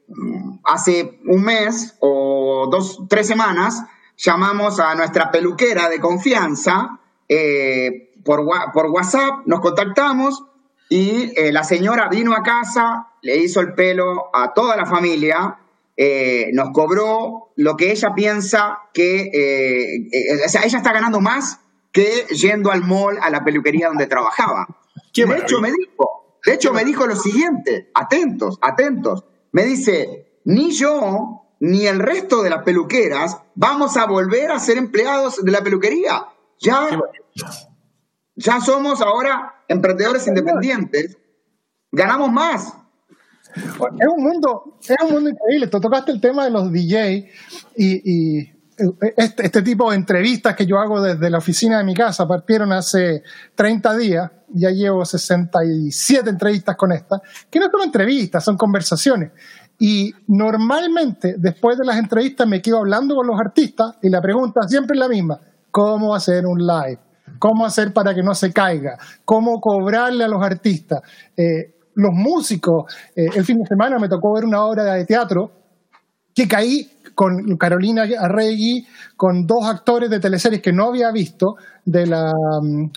hace un mes o dos, tres semanas, llamamos a nuestra peluquera de confianza, eh, por, por WhatsApp, nos contactamos y eh, la señora vino a casa, le hizo el pelo a toda la familia, eh, nos cobró lo que ella piensa que, o sea, ella está ganando más que yendo al mall, a la peluquería donde trabajaba. Qué de hecho, me dijo, de hecho, me dijo lo siguiente, atentos, atentos. Me dice, ni yo ni el resto de las peluqueras vamos a volver a ser empleados de la peluquería. Ya ya somos ahora emprendedores independientes, ganamos más. Es un mundo, es un mundo increíble. Tú tocaste el tema de los DJ y, y este, este, tipo de entrevistas que yo hago desde la oficina de mi casa partieron hace 30 días, ya llevo 67 entrevistas con esta, que no son entrevistas, son conversaciones. Y normalmente, después de las entrevistas, me quedo hablando con los artistas y la pregunta siempre es la misma. cómo hacer un live, cómo hacer para que no se caiga, cómo cobrarle a los artistas. Eh, los músicos, eh, el fin de semana me tocó ver una obra de teatro que caí con Carolina Arregui, con dos actores de teleseries que no había visto de la,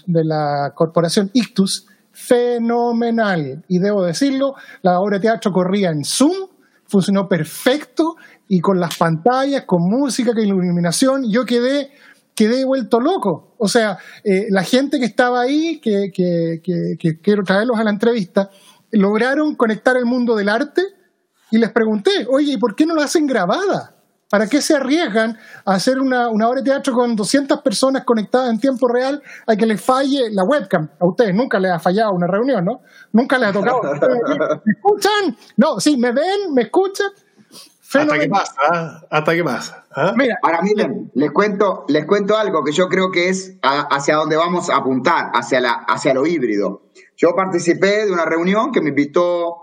de la corporación Ictus, fenomenal. Y debo decirlo, la obra de teatro corría en Zoom, funcionó perfecto y con las pantallas, con música, con iluminación, yo quedé, quedé vuelto loco. O sea, eh, la gente que estaba ahí, que, que, que quiero traerlos a la entrevista, lograron conectar el mundo del arte y les pregunté, oye, ¿y por qué no lo hacen grabada? ¿Para qué se arriesgan a hacer una, obra de teatro con 200 personas conectadas en tiempo real a que les falle la webcam? A ustedes nunca les ha fallado una reunión, ¿no? Nunca les ha tocado. ¿Me escuchan? No, sí, me ven, me escuchan. Hasta que pasa, ¿ah? hasta que pasa. ¿ah? Mira, ahora miren, les cuento, les cuento algo que yo creo que es hacia donde vamos a apuntar, hacia, la, hacia lo híbrido. Yo participé de una reunión que me invitó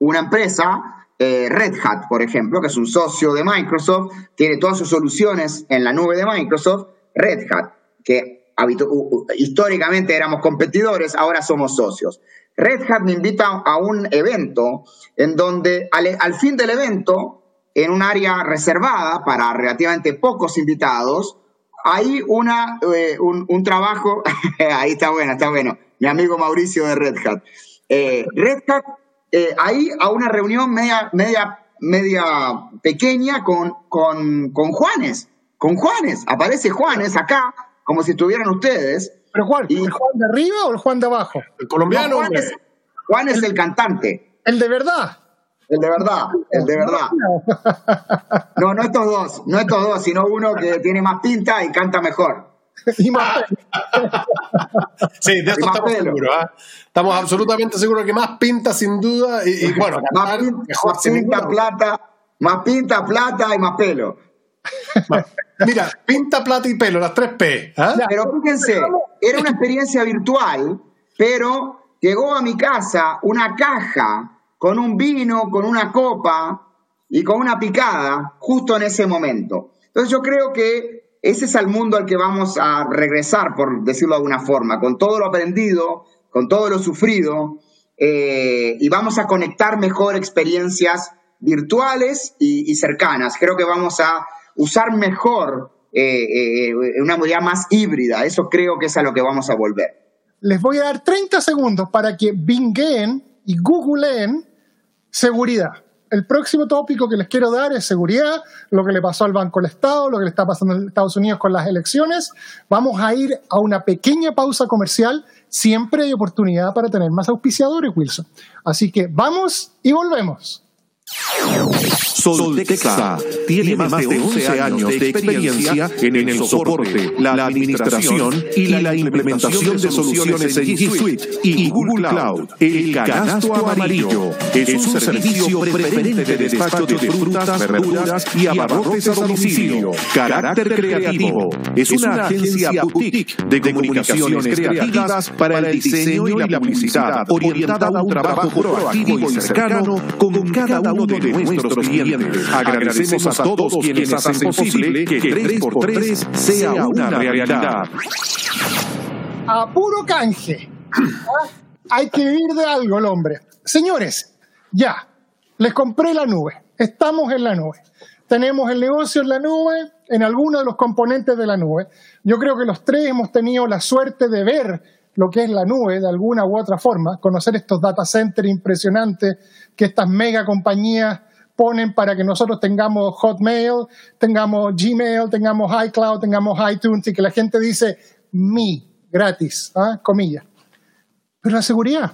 una empresa eh, Red Hat, por ejemplo, que es un socio de Microsoft, tiene todas sus soluciones en la nube de Microsoft, Red Hat, que históricamente éramos competidores, ahora somos socios. Red Hat me invita a un evento en donde al, fin del evento, en un área reservada para relativamente pocos invitados, hay una, eh, un, trabajo, ahí está bueno, está bueno, mi amigo Mauricio de Red Hat. Eh, Red Hat eh, ahí a una reunión media, media, media pequeña con, con, con Juanes. Con Juanes. Aparece Juanes acá, como si estuvieran ustedes. ¿Pero Juan? ¿El Juan de arriba o el Juan de abajo? El colombiano. Juan, es, el, cantante. El de verdad. El de verdad, el de verdad. No, no estos dos, no estos dos, sino uno que tiene más pinta y canta mejor. y más sí, de esto estamos seguros. ¿ah? Estamos absolutamente seguros que más pinta sin duda. Y, bueno, más, pinta, plata, más pinta, plata y más pelo. Mira, pinta, plata y pelo, las tres P. ¿ah? Pero fíjense, era una experiencia virtual, pero llegó a mi casa una caja con un vino, con una copa y con una picada justo en ese momento. Entonces yo creo que ese es el mundo al que vamos a regresar, por decirlo de alguna forma, con todo lo aprendido, con todo lo sufrido, eh, y vamos a conectar mejor experiencias virtuales y, cercanas. Creo que vamos a usar mejor eh, eh, una modalidad más híbrida. Eso creo que es a lo que vamos a volver. Les voy a dar 30 segundos para que binguen y googleen seguridad el próximo tópico que les quiero dar es seguridad, lo que le pasó al Banco del Estado, lo que le está pasando en Estados Unidos con las elecciones. Vamos a ir a una pequeña pausa comercial. Siempre hay oportunidad para tener más auspiciadores, Wilson. Así que vamos y volvemos. Soltexa tiene más de 11 años de experiencia en el soporte, la administración y la implementación de soluciones en G Suite y Google Cloud. El canasto amarillo es un servicio preferente de despacho de frutas, verduras y abarrotes a domicilio. Carácter creativo es una agencia boutique de comunicaciones creativas para el diseño y la publicidad, orientada a un trabajo proactivo y cercano con cada uno de nuestros clientes. Agradecemos a todos quienes hacen posible que 3x3 sea una realidad. A puro canje. Hay que vivir de algo el hombre. Señores, ya, les compré la nube. Estamos en la nube. Tenemos el negocio en la nube, en algunos de los componentes de la nube. Yo creo que los tres hemos tenido la suerte de ver lo que es la nube de alguna u otra forma, conocer estos data centers impresionantes que estas mega compañías ponen para que nosotros tengamos Hotmail, tengamos Gmail, tengamos iCloud, tengamos iTunes y que la gente dice mi, gratis, ¿ah? comillas. Pero la seguridad,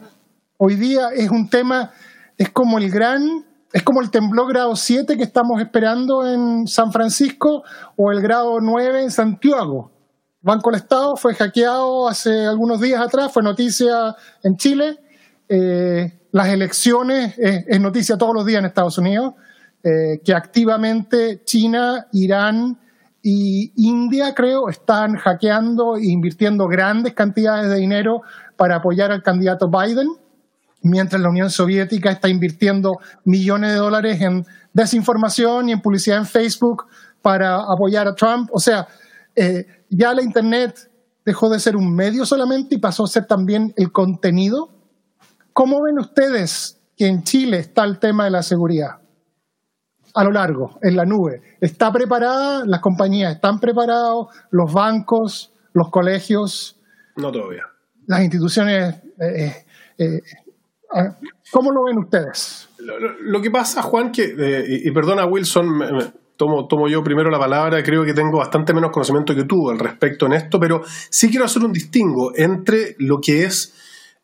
hoy día es un tema, es como el gran, es como el temblor grado 7 que estamos esperando en San Francisco o el grado 9 en Santiago. Banco del Estado fue hackeado hace algunos días atrás, fue noticia en Chile. Eh, las elecciones es, noticia todos los días en Estados Unidos, eh, que activamente China, Irán y India, creo, están hackeando e invirtiendo grandes cantidades de dinero para apoyar al candidato Biden, mientras la Unión Soviética está invirtiendo millones de dólares en desinformación y en publicidad en Facebook para apoyar a Trump. O sea, eh, ya la Internet dejó de ser un medio solamente y pasó a ser también el contenido. ¿Cómo ven ustedes que en Chile está el tema de la seguridad? A lo largo, en la nube. ¿Está preparada? ¿Las compañías están preparados? ¿Los bancos? ¿Los colegios? No todavía. Las instituciones. Eh, eh, eh, ¿Cómo lo ven ustedes? Lo, que pasa, Juan, que, y, perdona Wilson, tomo, tomo yo primero la palabra, creo que tengo bastante menos conocimiento que tú al respecto en esto, pero sí quiero hacer un distingo entre lo que es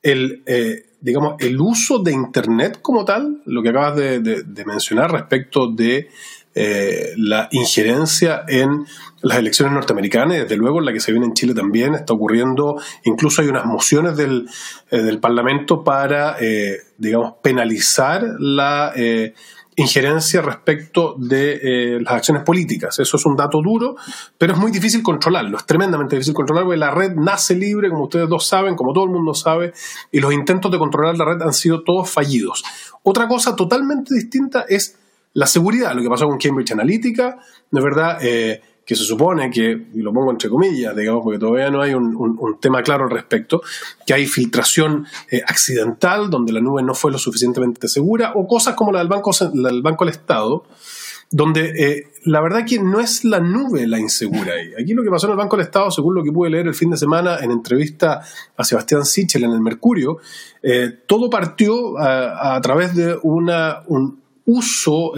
el, eh, digamos, el uso de Internet como tal, lo que acabas de, mencionar respecto de eh, la injerencia en las elecciones norteamericanas, desde luego en la que se viene en Chile también, está ocurriendo, incluso hay unas mociones del, eh, del Parlamento para, digamos, penalizar la injerencia respecto de eh, las acciones políticas. Eso es un dato duro, pero es muy difícil controlarlo, es tremendamente difícil controlarlo, porque la red nace libre, como ustedes dos saben, como todo el mundo sabe, y los intentos de controlar la red han sido todos fallidos. Otra cosa totalmente distinta es la seguridad, lo que pasó con Cambridge Analytica, de verdad, eh, que se supone que, y lo pongo entre comillas, digamos, porque todavía no hay un, tema claro al respecto, que hay filtración eh, accidental donde la nube no fue lo suficientemente segura, o cosas como la del Banco, del banco del Estado, donde eh, la verdad que no es la nube la insegura ahí. Aquí lo que pasó en el Banco del Estado, según lo que pude leer el fin de semana en entrevista a Sebastián Sichel en el Mercurio, eh, todo partió a, a, través de una, un uso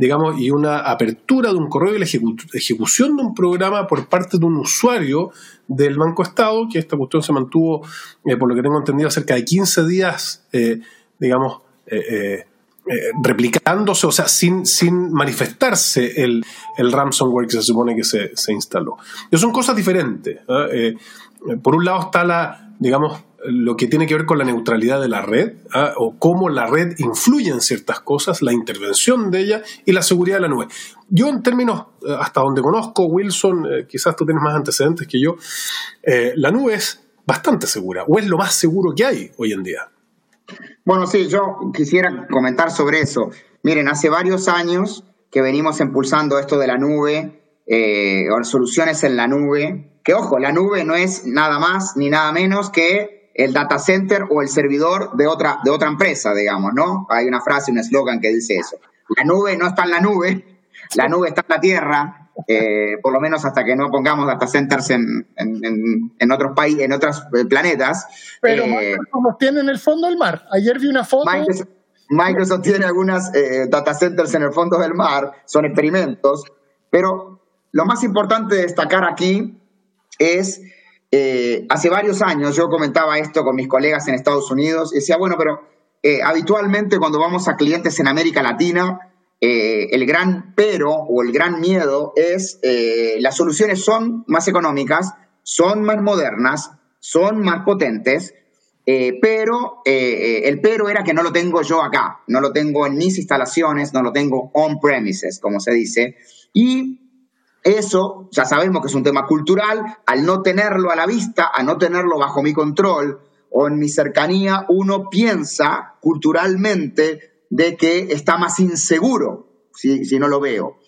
digamos, y una apertura de un correo y la ejecución de un programa por parte de un usuario del Banco Estado, que esta cuestión se mantuvo, eh, por lo que tengo entendido, cerca de 15 días, eh, digamos, eh, replicándose, o sea, sin, sin manifestarse el, el, ransomware que se supone que se, se instaló. Y son cosas diferentes. por un lado está la, digamos, lo que tiene que ver con la neutralidad de la red ¿ah? o cómo la red influye en ciertas cosas, la intervención de ella y la seguridad de la nube. Yo en términos, eh, hasta donde conozco, Wilson, eh, quizás tú tienes más antecedentes que yo, eh, la nube es bastante segura o es lo más seguro que hay hoy en día. Bueno, sí, yo quisiera comentar sobre eso. Miren, hace varios años que venimos impulsando esto de la nube, o soluciones en la nube, que ojo, la nube no es nada más ni nada menos que el data center o el servidor de otra, de otra empresa, digamos, ¿no? Hay una frase, un eslogan que dice eso. La nube no está en la nube, la nube está en la tierra, eh, por lo menos hasta que no pongamos data centers en, en, otros países, en otros eh, planetas. Pero eh, Microsoft tiene en el fondo del mar. Ayer vi una foto. Microsoft, tiene algunas data centers en el fondo del mar, son experimentos, pero lo más importante de destacar aquí es eh, hace varios años yo comentaba esto con mis colegas en Estados Unidos y decía, bueno, pero eh, habitualmente cuando vamos a clientes en América Latina, eh, el gran pero o el gran miedo es las soluciones son más económicas, son más modernas, son más potentes, pero el pero era que no lo tengo yo acá, no lo tengo en mis instalaciones, no lo tengo on-premises, como se dice, y eso ya sabemos que es un tema cultural, al no tenerlo a la vista, a no tenerlo bajo mi control o en mi cercanía, uno piensa culturalmente de que está más inseguro si, no lo veo.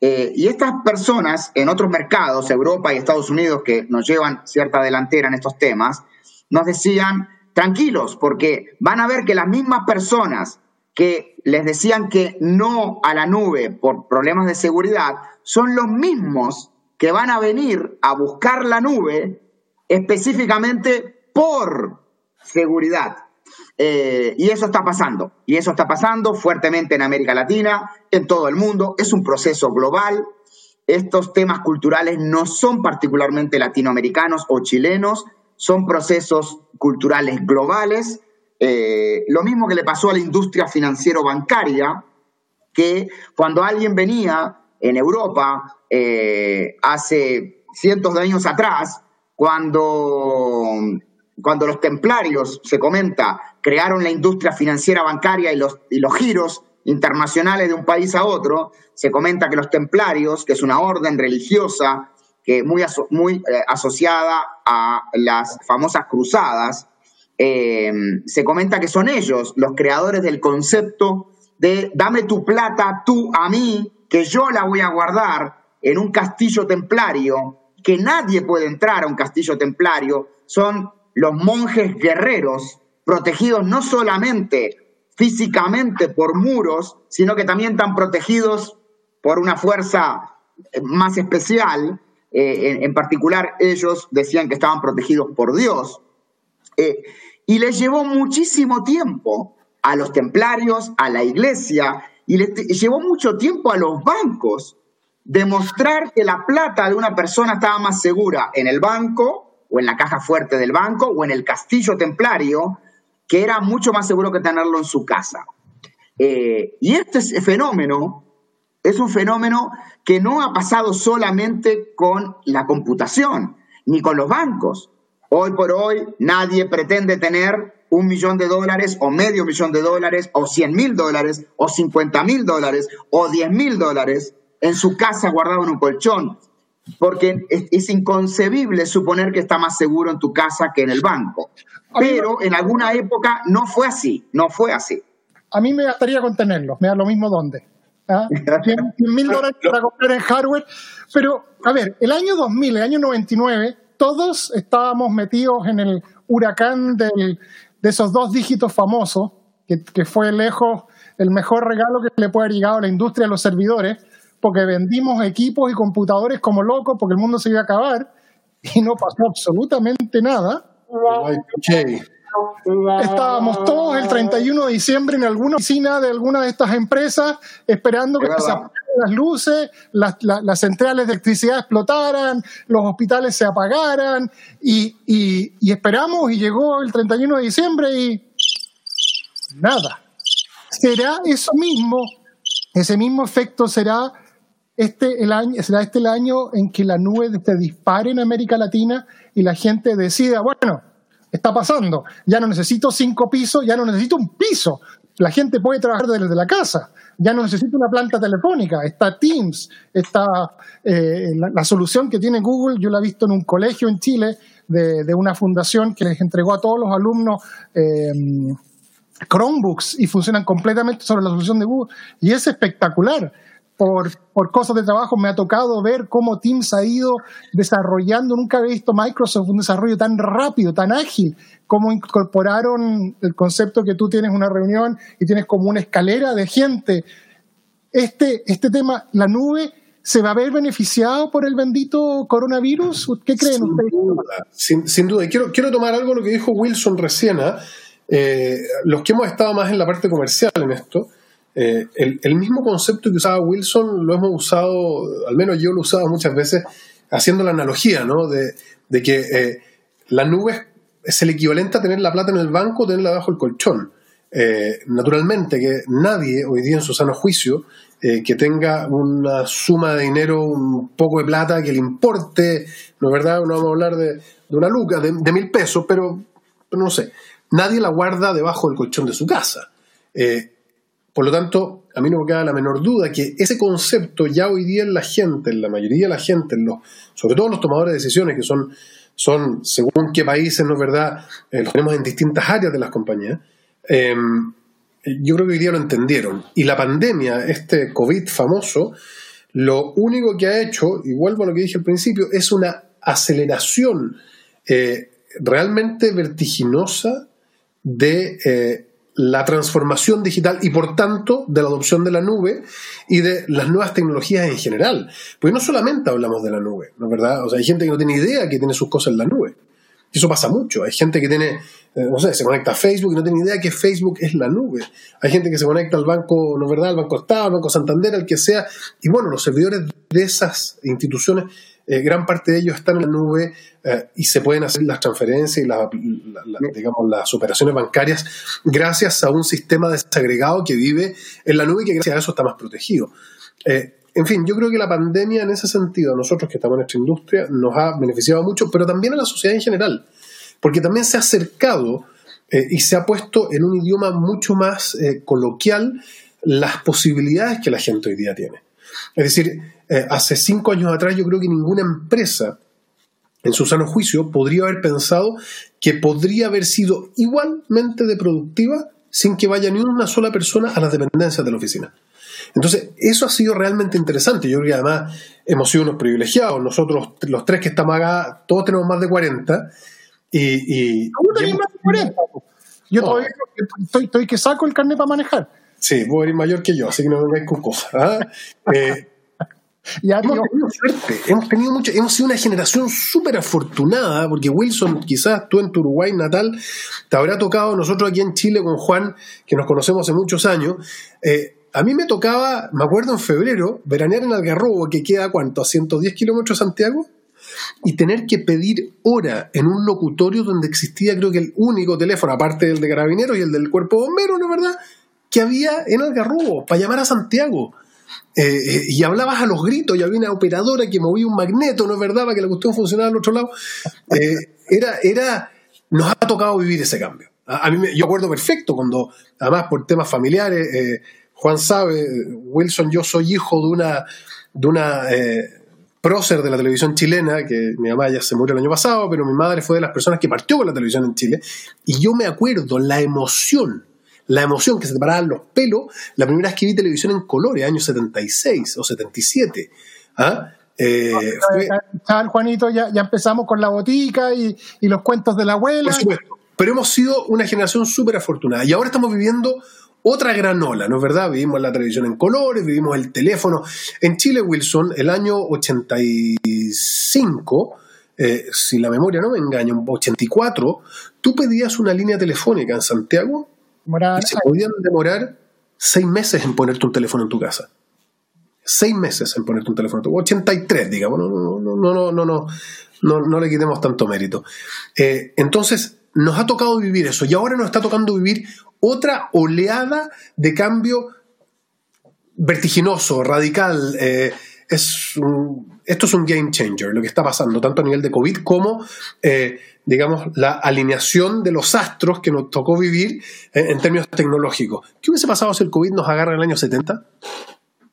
Eh, y estas personas en otros mercados, Europa y Estados Unidos, que nos llevan cierta delantera en estos temas, nos decían, tranquilos, porque van a ver que las mismas personas que les decían que no a la nube por problemas de seguridad, son los mismos que van a venir a buscar la nube específicamente por seguridad. Eh, y eso está pasando, y eso está pasando fuertemente en América Latina, en todo el mundo, es un proceso global. Estos temas culturales no son particularmente latinoamericanos o chilenos, son procesos culturales globales. Eh, lo mismo que le pasó a la industria financiero-bancaria, que cuando alguien venía en Europa eh, hace cientos de años atrás, cuando, cuando los templarios, se comenta, crearon la industria financiera bancaria y los, y los giros internacionales de un país a otro, se comenta que los templarios, que es una orden religiosa que muy, muy eh, asociada a las famosas cruzadas, eh, se comenta que son ellos los creadores del concepto de dame tu plata tú a mí que yo la voy a guardar en un castillo templario que nadie puede entrar a un castillo templario son los monjes guerreros, protegidos no solamente físicamente por muros, sino que también están protegidos por una fuerza eh, más especial. Eh, en, particular, ellos decían que estaban protegidos por Dios. Eh, y les llevó muchísimo tiempo a los templarios, a la iglesia, y les llevó mucho tiempo a los bancos demostrar que la plata de una persona estaba más segura en el banco o en la caja fuerte del banco o en el castillo templario, que era mucho más seguro que tenerlo en su casa. Eh, y este fenómeno es un fenómeno que no ha pasado solamente con la computación, ni con los bancos. Hoy por hoy nadie pretende tener un millón de dólares o medio millón de dólares o cien mil dólares o cincuenta mil dólares o diez mil dólares en su casa guardado en un colchón, porque es, inconcebible suponer que está más seguro en tu casa que en el banco. Pero en alguna época no fue así, no fue así. A mí me gustaría contenerlo, me da lo mismo dónde. ¿ah? 100 mil dólares para comprar en hardware. Pero, a ver, el año 2000, el año 99, todos estábamos metidos en el huracán del, de esos dos dígitos famosos, que, que, fue lejos el mejor regalo que le puede haber llegado a la industria de los servidores, porque vendimos equipos y computadores como locos porque el mundo se iba a acabar y no pasó absolutamente nada. Estábamos todos el 31 de diciembre en alguna oficina de alguna de estas empresas esperando que se las luces, las, las, centrales de electricidad explotaran, los hospitales se apagaran y, y, y esperamos y llegó el 31 de diciembre y nada. ¿Será eso mismo? Ese mismo efecto será este el año, será este el año en que la nube se dispare en América Latina y la gente decida, bueno, está pasando, ya no necesito cinco pisos, ya no necesito un piso, la gente puede trabajar desde la casa, ya no necesito una planta telefónica, está Teams, está eh, la, solución que tiene Google, yo la he visto en un colegio en Chile de, una fundación que les entregó a todos los alumnos eh, Chromebooks y funcionan completamente sobre la solución de Google. Y es espectacular por, por, cosas de trabajo me ha tocado ver cómo Teams ha ido desarrollando, nunca había visto Microsoft un desarrollo tan rápido, tan ágil, cómo incorporaron el concepto que tú tienes una reunión y tienes como una escalera de gente. Este, este tema, la nube, ¿se va a ver beneficiado por el bendito coronavirus? ¿Qué creen sin ustedes? Duda, sin, duda, quiero, quiero tomar algo lo que dijo Wilson recién. ¿ah? Eh, los que hemos estado más en la parte comercial en esto, eh, el, mismo concepto que usaba Wilson lo hemos usado, al menos yo lo he usado muchas veces, haciendo la analogía, ¿no? De, que eh, la nube es el equivalente a tener la plata en el banco o tenerla bajo el colchón. Eh, naturalmente que nadie hoy día en su sano juicio que tenga una suma de dinero, un poco de plata que le importe, ¿no es verdad? No vamos a hablar de, una luca, de, mil pesos, pero, no sé, nadie la guarda debajo del colchón de su casa. Por lo tanto, a mí no me queda la menor duda que ese concepto ya hoy día en la gente, en la mayoría de la gente, en sobre todo los tomadores de decisiones, que son, son según qué países, ¿no es verdad?, eh, los tenemos en distintas áreas de las compañías, em, yo creo que hoy día lo entendieron. Y la pandemia, este COVID famoso, lo único que ha hecho, y vuelvo a lo que dije al principio, es una aceleración eh, realmente vertiginosa de eh, la transformación digital y por tanto de la adopción de la nube y de las nuevas tecnologías en general. Porque no solamente hablamos de la nube, ¿no es verdad? O sea, hay gente que no tiene idea que tiene sus cosas en la nube. Y eso pasa mucho. Hay gente que tiene, eh, no sé, se conecta a Facebook y no tiene idea que Facebook es la nube. Hay gente que se conecta al banco, ¿no es verdad? Al Banco Estado, al Banco Santander, al que sea. Y bueno, los servidores de esas instituciones eh, gran parte de ellos están en la nube eh, y se pueden hacer las transferencias y digamos, las operaciones bancarias gracias a un sistema desagregado que vive en la nube y que gracias a eso está más protegido. Eh, en fin, yo creo que la pandemia en ese sentido, a nosotros que estamos en esta industria, nos ha beneficiado mucho, pero también a la sociedad en general, porque también se ha acercado y se ha puesto en un idioma mucho más coloquial las posibilidades que la gente hoy día tiene. Es decir, eh, hace cinco años atrás yo creo que ninguna empresa en su sano juicio podría haber pensado que podría haber sido igualmente de productiva sin que vaya ni una sola persona a las dependencias de la oficina. Entonces, eso ha sido realmente interesante. Yo creo que además hemos sido unos privilegiados. Nosotros, los tres que estamos acá, todos tenemos más de 40. Y, y, ¿Tú tenés más de 40? Yo todavía estoy, estoy que saco el carnet para manejar. Sí, vos eres mayor que yo, así que no me vengáis con cosas. ¿ah? Eh, Ya, hemos tenido suerte, hemos tenido mucho, hemos sido una generación súper afortunada, porque Wilson, quizás tú en tu Uruguay natal, te habrá tocado, nosotros aquí en Chile con Juan, que nos conocemos hace muchos años, eh, a mí me tocaba, me acuerdo en febrero, veranear en Algarrobo, que queda cuánto, a 110 kilómetros de Santiago, y tener que pedir hora en un locutorio donde existía creo que el único teléfono, aparte del de carabineros y el del cuerpo bombero, ¿no es verdad?, que había en Algarrobo, para llamar a Santiago. Eh, eh, y hablabas a los gritos y había una operadora que movía un magneto, ¿no es verdad?, para que la cuestión funcionara al otro lado. Eh, era, era, nos ha tocado vivir ese cambio. A, mí me- yo acuerdo perfecto cuando, además por temas familiares, Juan sabe, Wilson, yo soy hijo de una, de una prócer de la televisión chilena, que mi mamá ya se murió el año pasado, pero mi madre fue de las personas que partió con la televisión en Chile, y yo me acuerdo la emoción, la emoción que se te paraban los pelos la primera vez que vi televisión en colores, año 76 o 77. ¿ah? Eh, fue- Juanito, ya, ya empezamos con la botica y, y los cuentos de la abuela. Por supuesto. Pero hemos sido una generación súper afortunada. Y ahora estamos viviendo otra gran ola, ¿no es verdad? Vivimos la televisión en colores, vivimos el teléfono. En Chile, Wilson, el año 85, eh, si la memoria no me engaña, 84, tú pedías una línea telefónica en Santiago y se podían demorar seis meses en ponerte un teléfono en tu casa. Seis meses en ponerte un teléfono en tu casa. 83, digamos. No, no, no, no, no, no, no, le quitemos tanto mérito. Eh, entonces, nos ha tocado vivir eso. Y ahora nos está tocando vivir otra oleada de cambio vertiginoso, radical. Eh, es esto es un game changer, lo que está pasando, tanto a nivel de COVID como eh, digamos, la alineación de los astros que nos tocó vivir en términos tecnológicos. ¿Qué hubiese pasado si el COVID nos agarra en el año 70?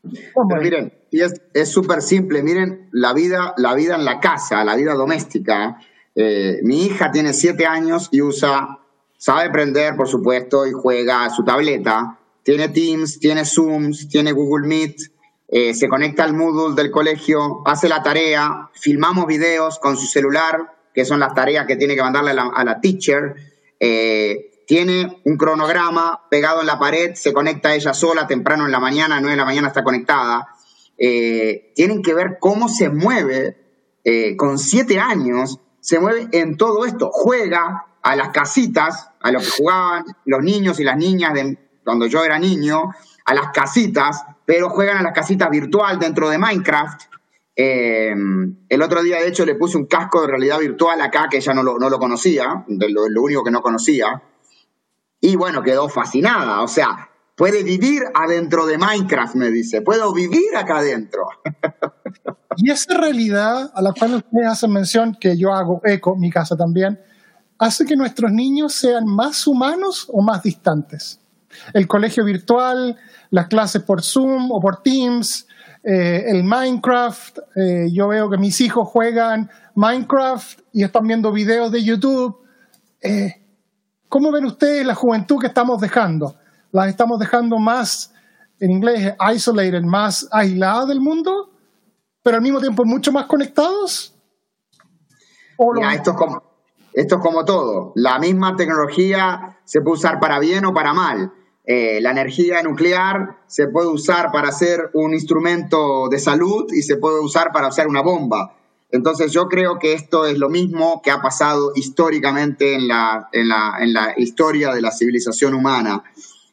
Pero miren, y es es súper simple, miren la vida, la vida en la casa, la vida doméstica. Eh, mi hija tiene siete años y usa, sabe prender, por supuesto, y juega a su tableta. Tiene Teams, tiene Zooms, tiene Google Meet, eh, se conecta al Moodle del colegio, hace la tarea, filmamos videos con su celular, que son las tareas que tiene que mandarle a la, teacher. Eh, tiene un cronograma pegado en la pared, se conecta ella sola temprano en la mañana, a 9 de la mañana está conectada. Eh, tienen que ver cómo se mueve eh, con siete años, se mueve en todo esto, juega a las casitas, a lo que jugaban los niños y las niñas de, cuando yo era niño, a las casitas, pero juegan a las casitas virtual dentro de Minecraft. Eh, el otro día, de hecho, le puse un casco de realidad virtual acá que ella no lo, no lo conocía, de lo, lo único que no conocía. Y bueno, quedó fascinada. O sea, puede vivir adentro de Minecraft, me dice. Puedo vivir acá adentro. Y esa realidad a la cual ustedes hacen mención, que yo hago eco, mi casa también, hace que nuestros niños sean más humanos o más distantes. El colegio virtual, las clases por Zoom o por Teams, eh, el Minecraft, eh, yo veo que mis hijos juegan Minecraft y están viendo videos de YouTube. Eh, ¿Cómo ven ustedes la juventud que estamos dejando? ¿La estamos dejando más, en inglés, isolated, más aislada del mundo? pero al mismo tiempo mucho más conectados? ¿O lo Mira, esto, es como, esto es como todo. La misma tecnología se puede usar para bien o para mal. Eh, la energía nuclear se puede usar para hacer un instrumento de salud y se puede usar para hacer una bomba. Entonces yo creo que esto es lo mismo que ha pasado históricamente en la, en la, en la historia de la civilización humana,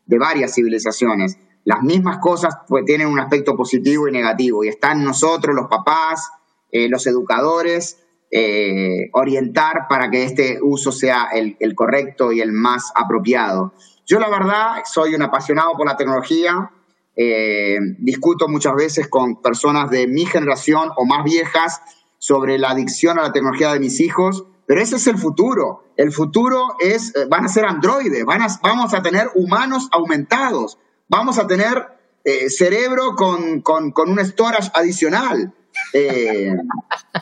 de varias civilizaciones. Las mismas cosas pues, tienen un aspecto positivo y negativo y están nosotros, los papás, eh, los educadores, eh, orientar para que este uso sea el, el correcto y el más apropiado. Yo la verdad soy un apasionado por la tecnología, eh, discuto muchas veces con personas de mi generación o más viejas sobre la adicción a la tecnología de mis hijos, pero ese es el futuro. El futuro es, eh, van a ser androides, van a, vamos a tener humanos aumentados, vamos a tener eh, cerebro con, con, con, un storage adicional.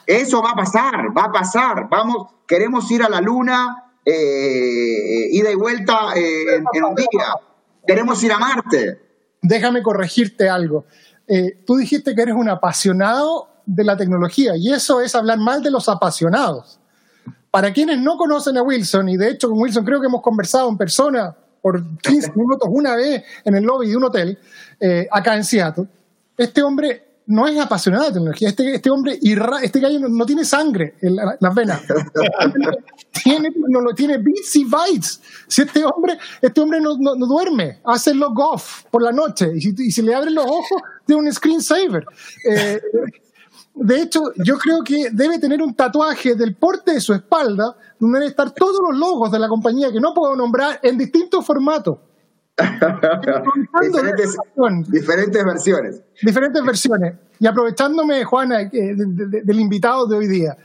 Eso va a pasar, va a pasar. Vamos, queremos ir a la luna, eh, ida y vuelta eh, en, en, un día. Queremos ir a Marte. déjame corregirte algo. Eh, tú dijiste que eres un apasionado de la tecnología y eso es hablar mal de los apasionados. Para quienes no conocen a Wilson, y de hecho con Wilson creo que hemos conversado en persona por 15 minutos una vez en el lobby de un hotel eh, acá en Seattle, este hombre no es apasionado de tecnología. Este, este hombre, este gallo no, tiene sangre en las venas. tiene, no lo tiene bits y bytes. Si este hombre, este hombre no, duerme, hace log off por la noche y si, y le abren los ojos, tiene un screensaver. Eh, de hecho, yo creo que debe tener un tatuaje del porte de su espalda donde deben estar todos los logos de la compañía que no puedo nombrar en distintos formatos. Diferentes, versiones. Diferentes versiones. Y aprovechándome, Juana, eh, del invitado de hoy día.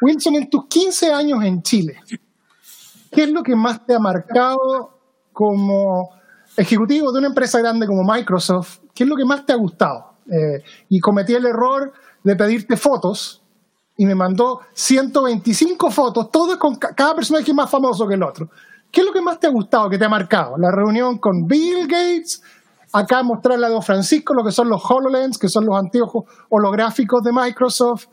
Wilson, en tus 15 años en Chile, ¿qué es lo que más te ha marcado como ejecutivo de una empresa grande como Microsoft? ¿Qué es lo que más te ha gustado? Eh, y cometí el error de pedirte fotos y me mandó 125 fotos, todas con cada personaje más famoso que el otro. ¿Qué es lo que más te ha gustado, que te ha marcado? La reunión con Bill Gates, acá mostrar la de Francisco, lo que son los HoloLens, que son los anteojos holográficos de Microsoft.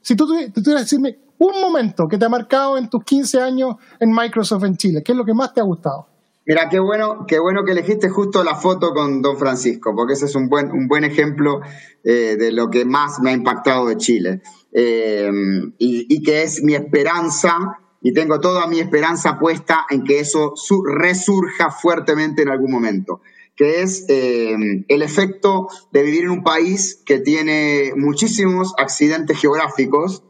Si tú, tuvieras decirme un momento que te ha marcado en tus 15 años en Microsoft en Chile, ¿qué es lo que más te ha gustado? Mira, qué bueno, qué bueno que elegiste justo la foto con Don Francisco, porque ese es un buen, un buen ejemplo eh, de lo que más me ha impactado de Chile. Eh, y, que es mi esperanza y tengo toda mi esperanza puesta en que eso resurja fuertemente en algún momento, que es eh, el efecto de vivir en un país que tiene muchísimos accidentes geográficos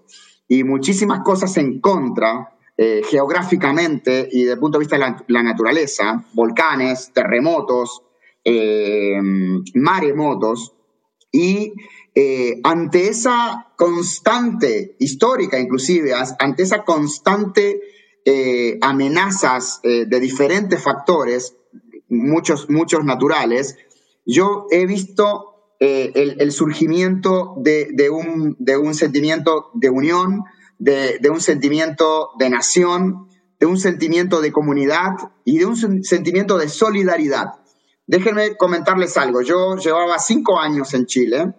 y muchísimas cosas en contra eh, geográficamente y desde el punto de vista de la, naturaleza, volcanes, terremotos, eh, maremotos, y eh, ante esa constante, histórica inclusive, ante esa constante eh, amenazas eh, de diferentes factores, muchos, muchos naturales, yo he visto el, surgimiento de, un, de, un, sentimiento de unión, de un sentimiento de nación, de un sentimiento de comunidad y de un sentimiento de solidaridad. Déjenme comentarles algo. Yo llevaba cinco años en Chile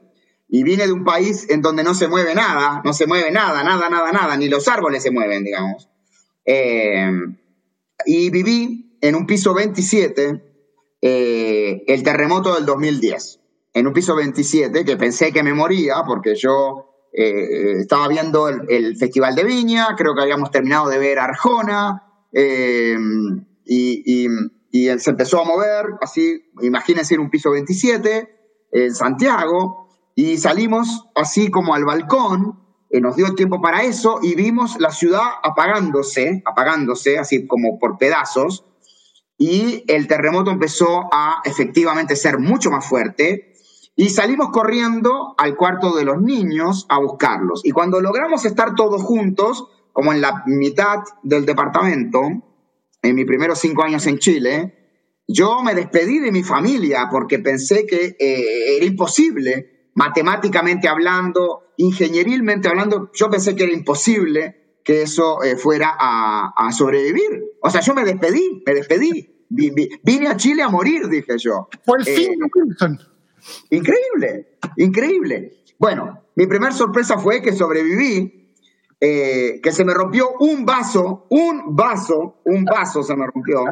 y vine de un país en donde no se mueve nada, no se mueve nada, nada, nada, nada, ni los árboles se mueven, digamos. Eh, y viví en un piso 27 eh, el terremoto del 2010. En un piso 27 que pensé que me moría porque yo eh, estaba viendo el, Festival de Viña, creo que habíamos terminado de ver Arjona y, y se empezó a mover, así, imagínense en un piso 27 en Santiago y salimos así como al balcón, eh, nos dio tiempo para eso y vimos la ciudad apagándose, apagándose así como por pedazos, y el terremoto empezó a efectivamente ser mucho más fuerte y salimos corriendo al cuarto de los niños a buscarlos. Y cuando logramos estar todos juntos, como en la mitad del departamento, en mis primeros cinco años en Chile, yo me despedí de mi familia porque pensé que eh, era imposible matemáticamente hablando, ingenierilmente hablando, yo pensé que era imposible que eso eh, fuera a, sobrevivir. O sea, yo me despedí, me despedí. Vine a Chile a morir, dije yo. Fue el fin eh, Increíble, increíble. Bueno, mi primera sorpresa fue que sobreviví, eh, que se me rompió un vaso, un vaso, un vaso se me rompió.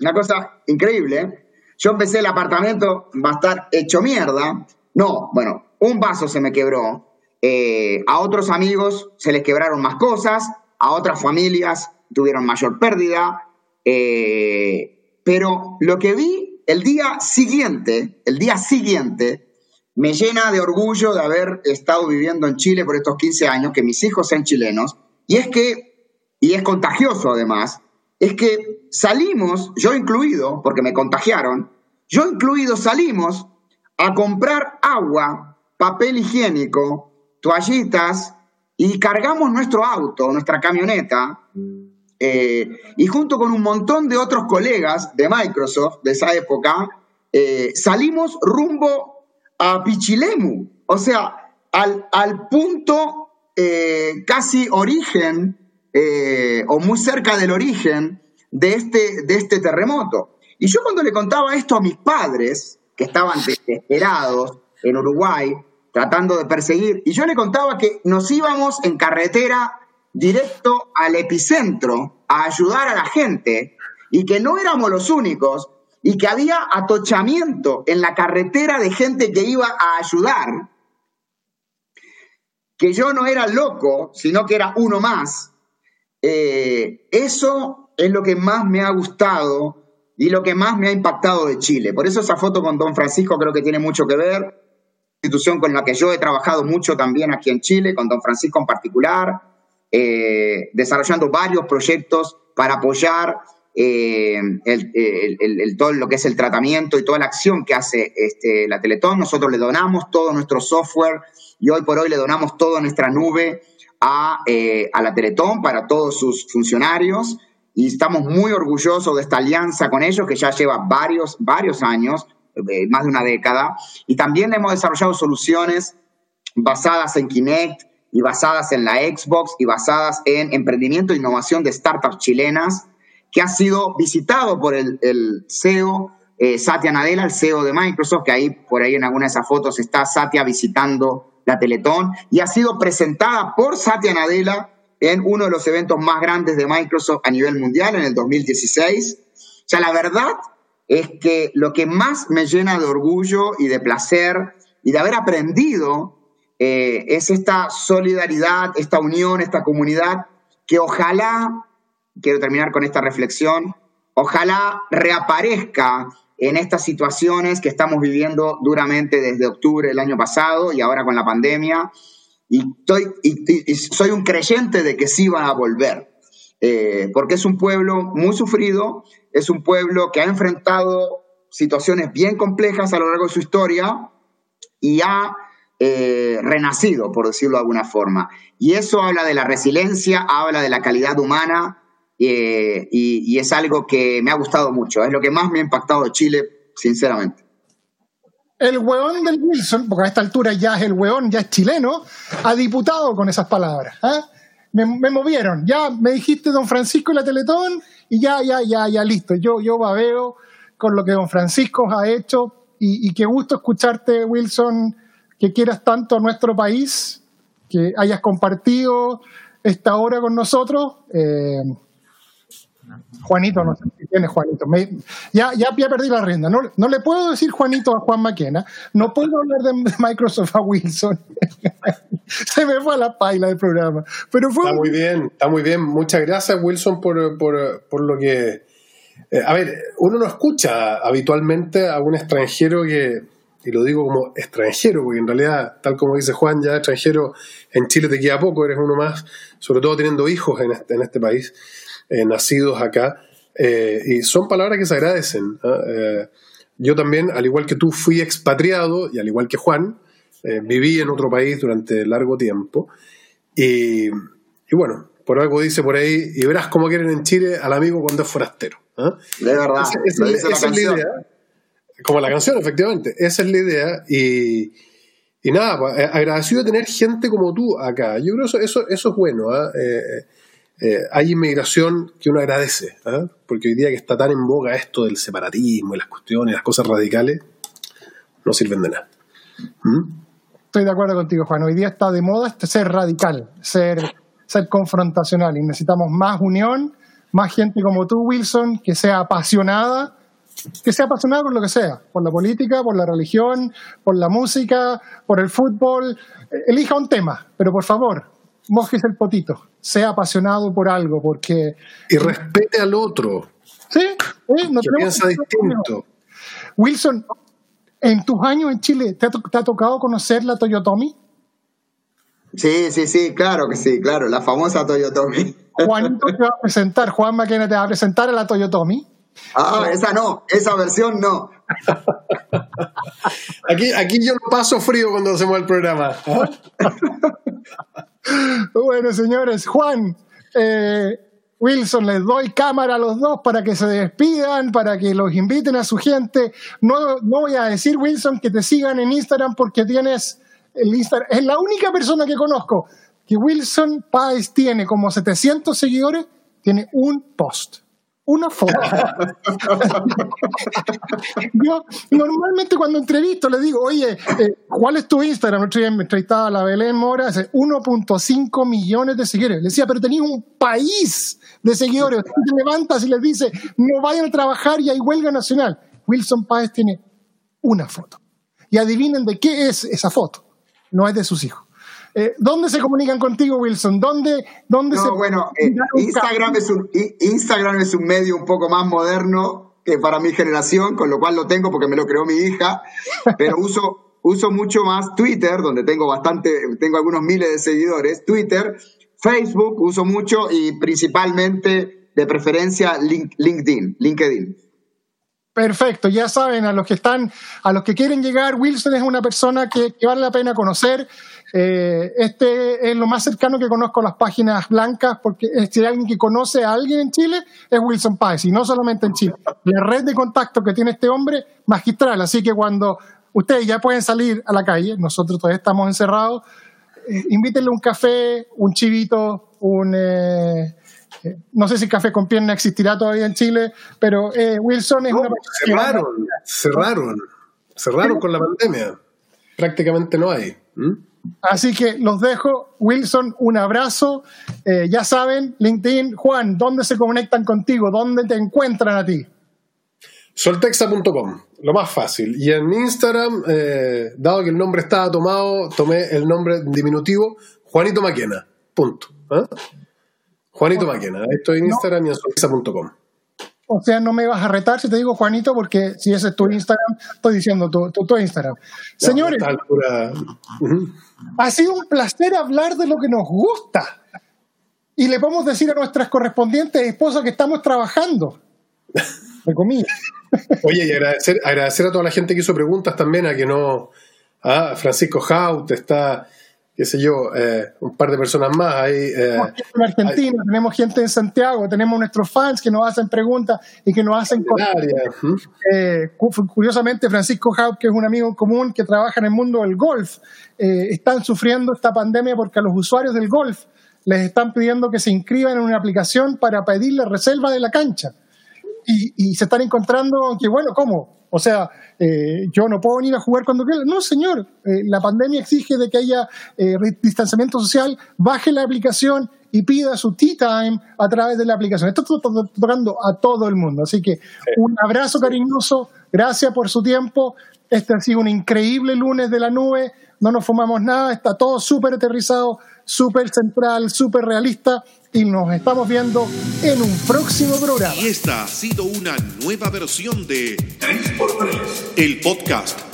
Una cosa increíble. Yo empecé el apartamento, va a estar hecho mierda. No, bueno, un vaso se me quebró. Eh, a otros amigos se les quebraron más cosas, a otras familias tuvieron mayor pérdida. Eh, pero lo que vi el día siguiente, el día siguiente, me llena de orgullo de haber estado viviendo en Chile por estos 15 años, que mis hijos sean chilenos, y es que, y es contagioso además, es que salimos, yo incluido, porque me contagiaron, yo incluido salimos a comprar agua, papel higiénico, toallitas y cargamos nuestro auto, nuestra camioneta, eh, y junto con un montón de otros colegas de Microsoft de esa época, eh, salimos rumbo a Pichilemu, o sea, al, al punto eh, casi origen o muy cerca del origen de este, de este terremoto. Y yo cuando le contaba esto a mis padres, que estaban desesperados en Uruguay, tratando de perseguir. Y yo le contaba que nos íbamos en carretera directo al epicentro a ayudar a la gente y que no éramos los únicos y que había atochamiento en la carretera de gente que iba a ayudar, que yo no era loco, sino que era uno más. Eh, eso es lo que más me ha gustado y lo que más me ha impactado de Chile. Por eso esa foto con Don Francisco creo que tiene mucho que ver, institución con la que yo he trabajado mucho también aquí en Chile, con Don Francisco en particular, eh, desarrollando varios proyectos para apoyar eh, el, todo lo que es el tratamiento y toda la acción que hace este, la Teletón. Nosotros le donamos todo nuestro software y hoy por hoy le donamos toda nuestra nube a, eh, a la Teletón para todos sus funcionarios y estamos muy orgullosos de esta alianza con ellos que ya lleva varios, varios años, eh, más de una década, y también hemos desarrollado soluciones basadas en Kinect y basadas en la Xbox y basadas en emprendimiento e innovación de startups chilenas, que ha sido visitado por el, CEO eh, Satya Nadella, el CEO de Microsoft, que ahí por ahí en alguna de esas fotos está Satya visitando la Teletón, y ha sido presentada por Satya Nadella en uno de los eventos más grandes de Microsoft a nivel mundial en el 2016. O sea, la verdad es que lo que más me llena de orgullo y de placer y de haber aprendido eh, es esta solidaridad, esta unión, esta comunidad que ojalá, quiero terminar con esta reflexión, ojalá reaparezca en estas situaciones que estamos viviendo duramente desde octubre del año pasado y ahora con la pandemia y, estoy, y, soy un creyente de que sí va a volver, eh, porque es un pueblo muy sufrido, es un pueblo que ha enfrentado situaciones bien complejas a lo largo de su historia y ha eh, renacido, por decirlo de alguna forma. Y eso habla de la resiliencia, habla de la calidad humana eh, y, y, es algo que me ha gustado mucho. Es lo que más me ha impactado Chile, sinceramente el hueón del Wilson, porque a esta altura ya es el hueón, ya es chileno, ha diputado con esas palabras. ¿ah? Me, movieron, ya me dijiste don Francisco y la Teletón, y ya, ya, ya, ya, listo. Yo, yo babeo con lo que don Francisco ha hecho, y, y qué gusto escucharte, Wilson, que quieras tanto a nuestro país, que hayas compartido esta hora con nosotros. Eh, Juanito, no sé si tiene Juanito. ya, ya, perdí la rienda. No, no, le puedo decir Juanito a Juan Maquena. No puedo hablar de Microsoft a Wilson. Se me fue a la paila del programa. Pero fue está muy bien, está muy bien. Muchas gracias, Wilson, por, por, por lo que. Eh, a ver, uno no escucha habitualmente a un extranjero que, y lo digo como extranjero, porque en realidad, tal como dice Juan, ya extranjero en Chile te queda poco, eres uno más, sobre todo teniendo hijos en este, en este país. Eh, nacidos acá, eh, y son palabras que se agradecen. Eh, yo también, al igual que tú, fui expatriado, y al igual que Juan, viví en otro país durante largo tiempo, y, bueno, por algo dice por ahí, y verás cómo quieren en Chile al amigo cuando es forastero. De verdad. Esa, es la idea. Como la canción, efectivamente. Esa es la idea. Y, y nada, pues, agradecido de tener gente como tú acá. Yo creo que eso, eso, eso es bueno. ¿ah? Eh, hay inmigración que uno agradece, ¿ah? porque hoy día que está tan en boga esto del separatismo y las cuestiones, las cosas radicales, no sirven de nada. ¿Mm? Estoy de acuerdo contigo, Juan. Hoy día está de moda este ser radical, ser, ser confrontacional y necesitamos más unión, más gente como tú, Wilson, que sea apasionada, que sea apasionada por lo que sea, por la política, por la religión, por la música, por el fútbol. Elija un tema, pero por favor, mojes el potito, sea apasionado por algo, porque... Y respete al otro. Sí, sí no que piensa distinto. Wilson, en tus años en Chile, ¿te ha, tocado conocer la Toyotomi? Sí, sí, sí, claro que sí, claro, la famosa Toyotomi. Juanito te va a presentar, Juan Maquena te va a presentar a la Toyotomi. Ah, esa no, esa versión no. Aquí, aquí yo no paso frío cuando hacemos el programa. Bueno, señores, Juan, eh, Wilson, les doy cámara a los dos para que se despidan, para que los inviten a su gente. No, no voy a decir, Wilson, que te sigan en Instagram porque tienes el Instagram. Es la única persona que conozco que Wilson Páez tiene como 700 seguidores, tiene un post. Una foto. Yo normalmente cuando entrevisto le digo, oye, eh, ¿cuál es tu Instagram? Otro día me entrevistaba a la Belén Mora, hace 1.5 millones de seguidores. Le decía, pero tenías un país de seguidores. Tú te levantas y les dice, no vayan a trabajar y hay huelga nacional. Wilson Páez tiene una foto. Y adivinen de qué es esa foto. No es de sus hijos. Eh, ¿Dónde se comunican contigo, Wilson? ¿Dónde, dónde no, se bueno, eh, Instagram, es un, Instagram es un medio un poco más moderno que para mi generación, con lo cual lo tengo porque me lo creó mi hija, pero uso, uso mucho más Twitter, donde tengo bastante, tengo algunos miles de seguidores, Twitter, Facebook uso mucho y principalmente de preferencia LinkedIn, LinkedIn. Perfecto, ya saben, a los que están, a los que quieren llegar, Wilson es una persona que, vale la pena conocer. Eh, este es lo más cercano que conozco a las páginas blancas, porque si hay alguien que conoce a alguien en Chile, es Wilson Páez, y no solamente en Chile. La red de contacto que tiene este hombre, magistral. Así que cuando ustedes ya pueden salir a la calle, nosotros todavía estamos encerrados, eh, invítenle un café, un chivito, un... Eh, no sé si Café con Pierna existirá todavía en Chile, pero Wilson es una Cerraron, cerraron, cerraron con la pandemia. Prácticamente no hay. Así que los dejo. Wilson, un abrazo. Eh, ya saben, LinkedIn. Juan, ¿dónde se conectan contigo? ¿Dónde te encuentran a ti? Soltexa.com, lo más fácil. Y en Instagram, eh, dado que el nombre estaba tomado, tomé el nombre diminutivo Juanito Maquena. Punto. Juanito Maquena, estoy en Instagram y en soltexa.com. O sea, no me vas a retar si te digo Juanito, porque si ese es tu Instagram, estoy diciendo tu, tu, Instagram. Señores, ha sido un placer hablar de lo que nos gusta. Y le podemos decir a nuestras correspondientes esposas que estamos trabajando. De comida. Oye, y agradecer, agradecer a toda la gente que hizo preguntas también, a que no. Ah, Francisco Haut está qué sé yo, eh, un par de personas más. Ahí, eh, en Argentina, tenemos gente en Santiago, tenemos nuestros fans que nos hacen preguntas y que nos hacen eh, curiosamente, Francisco Haupt, que es un amigo común que trabaja en el mundo del golf, eh, están sufriendo esta pandemia porque a los usuarios del golf les están pidiendo que se inscriban en una aplicación para pedir la reserva de la cancha. Y, y se están encontrando que, bueno, ¿cómo? O sea, eh, yo no puedo venir a jugar cuando quiera. No, señor, eh, la pandemia exige de que haya eh, distanciamiento social, baje la aplicación y pida su tea time a través de la aplicación. Esto está tocando a todo el mundo. Así que un abrazo cariñoso, gracias por su tiempo. Este ha sido un increíble lunes de la nube, no nos fumamos nada, está todo súper aterrizado, súper central, súper realista y nos estamos viendo en un próximo programa. Y esta ha sido una nueva versión de 3x3, el podcast.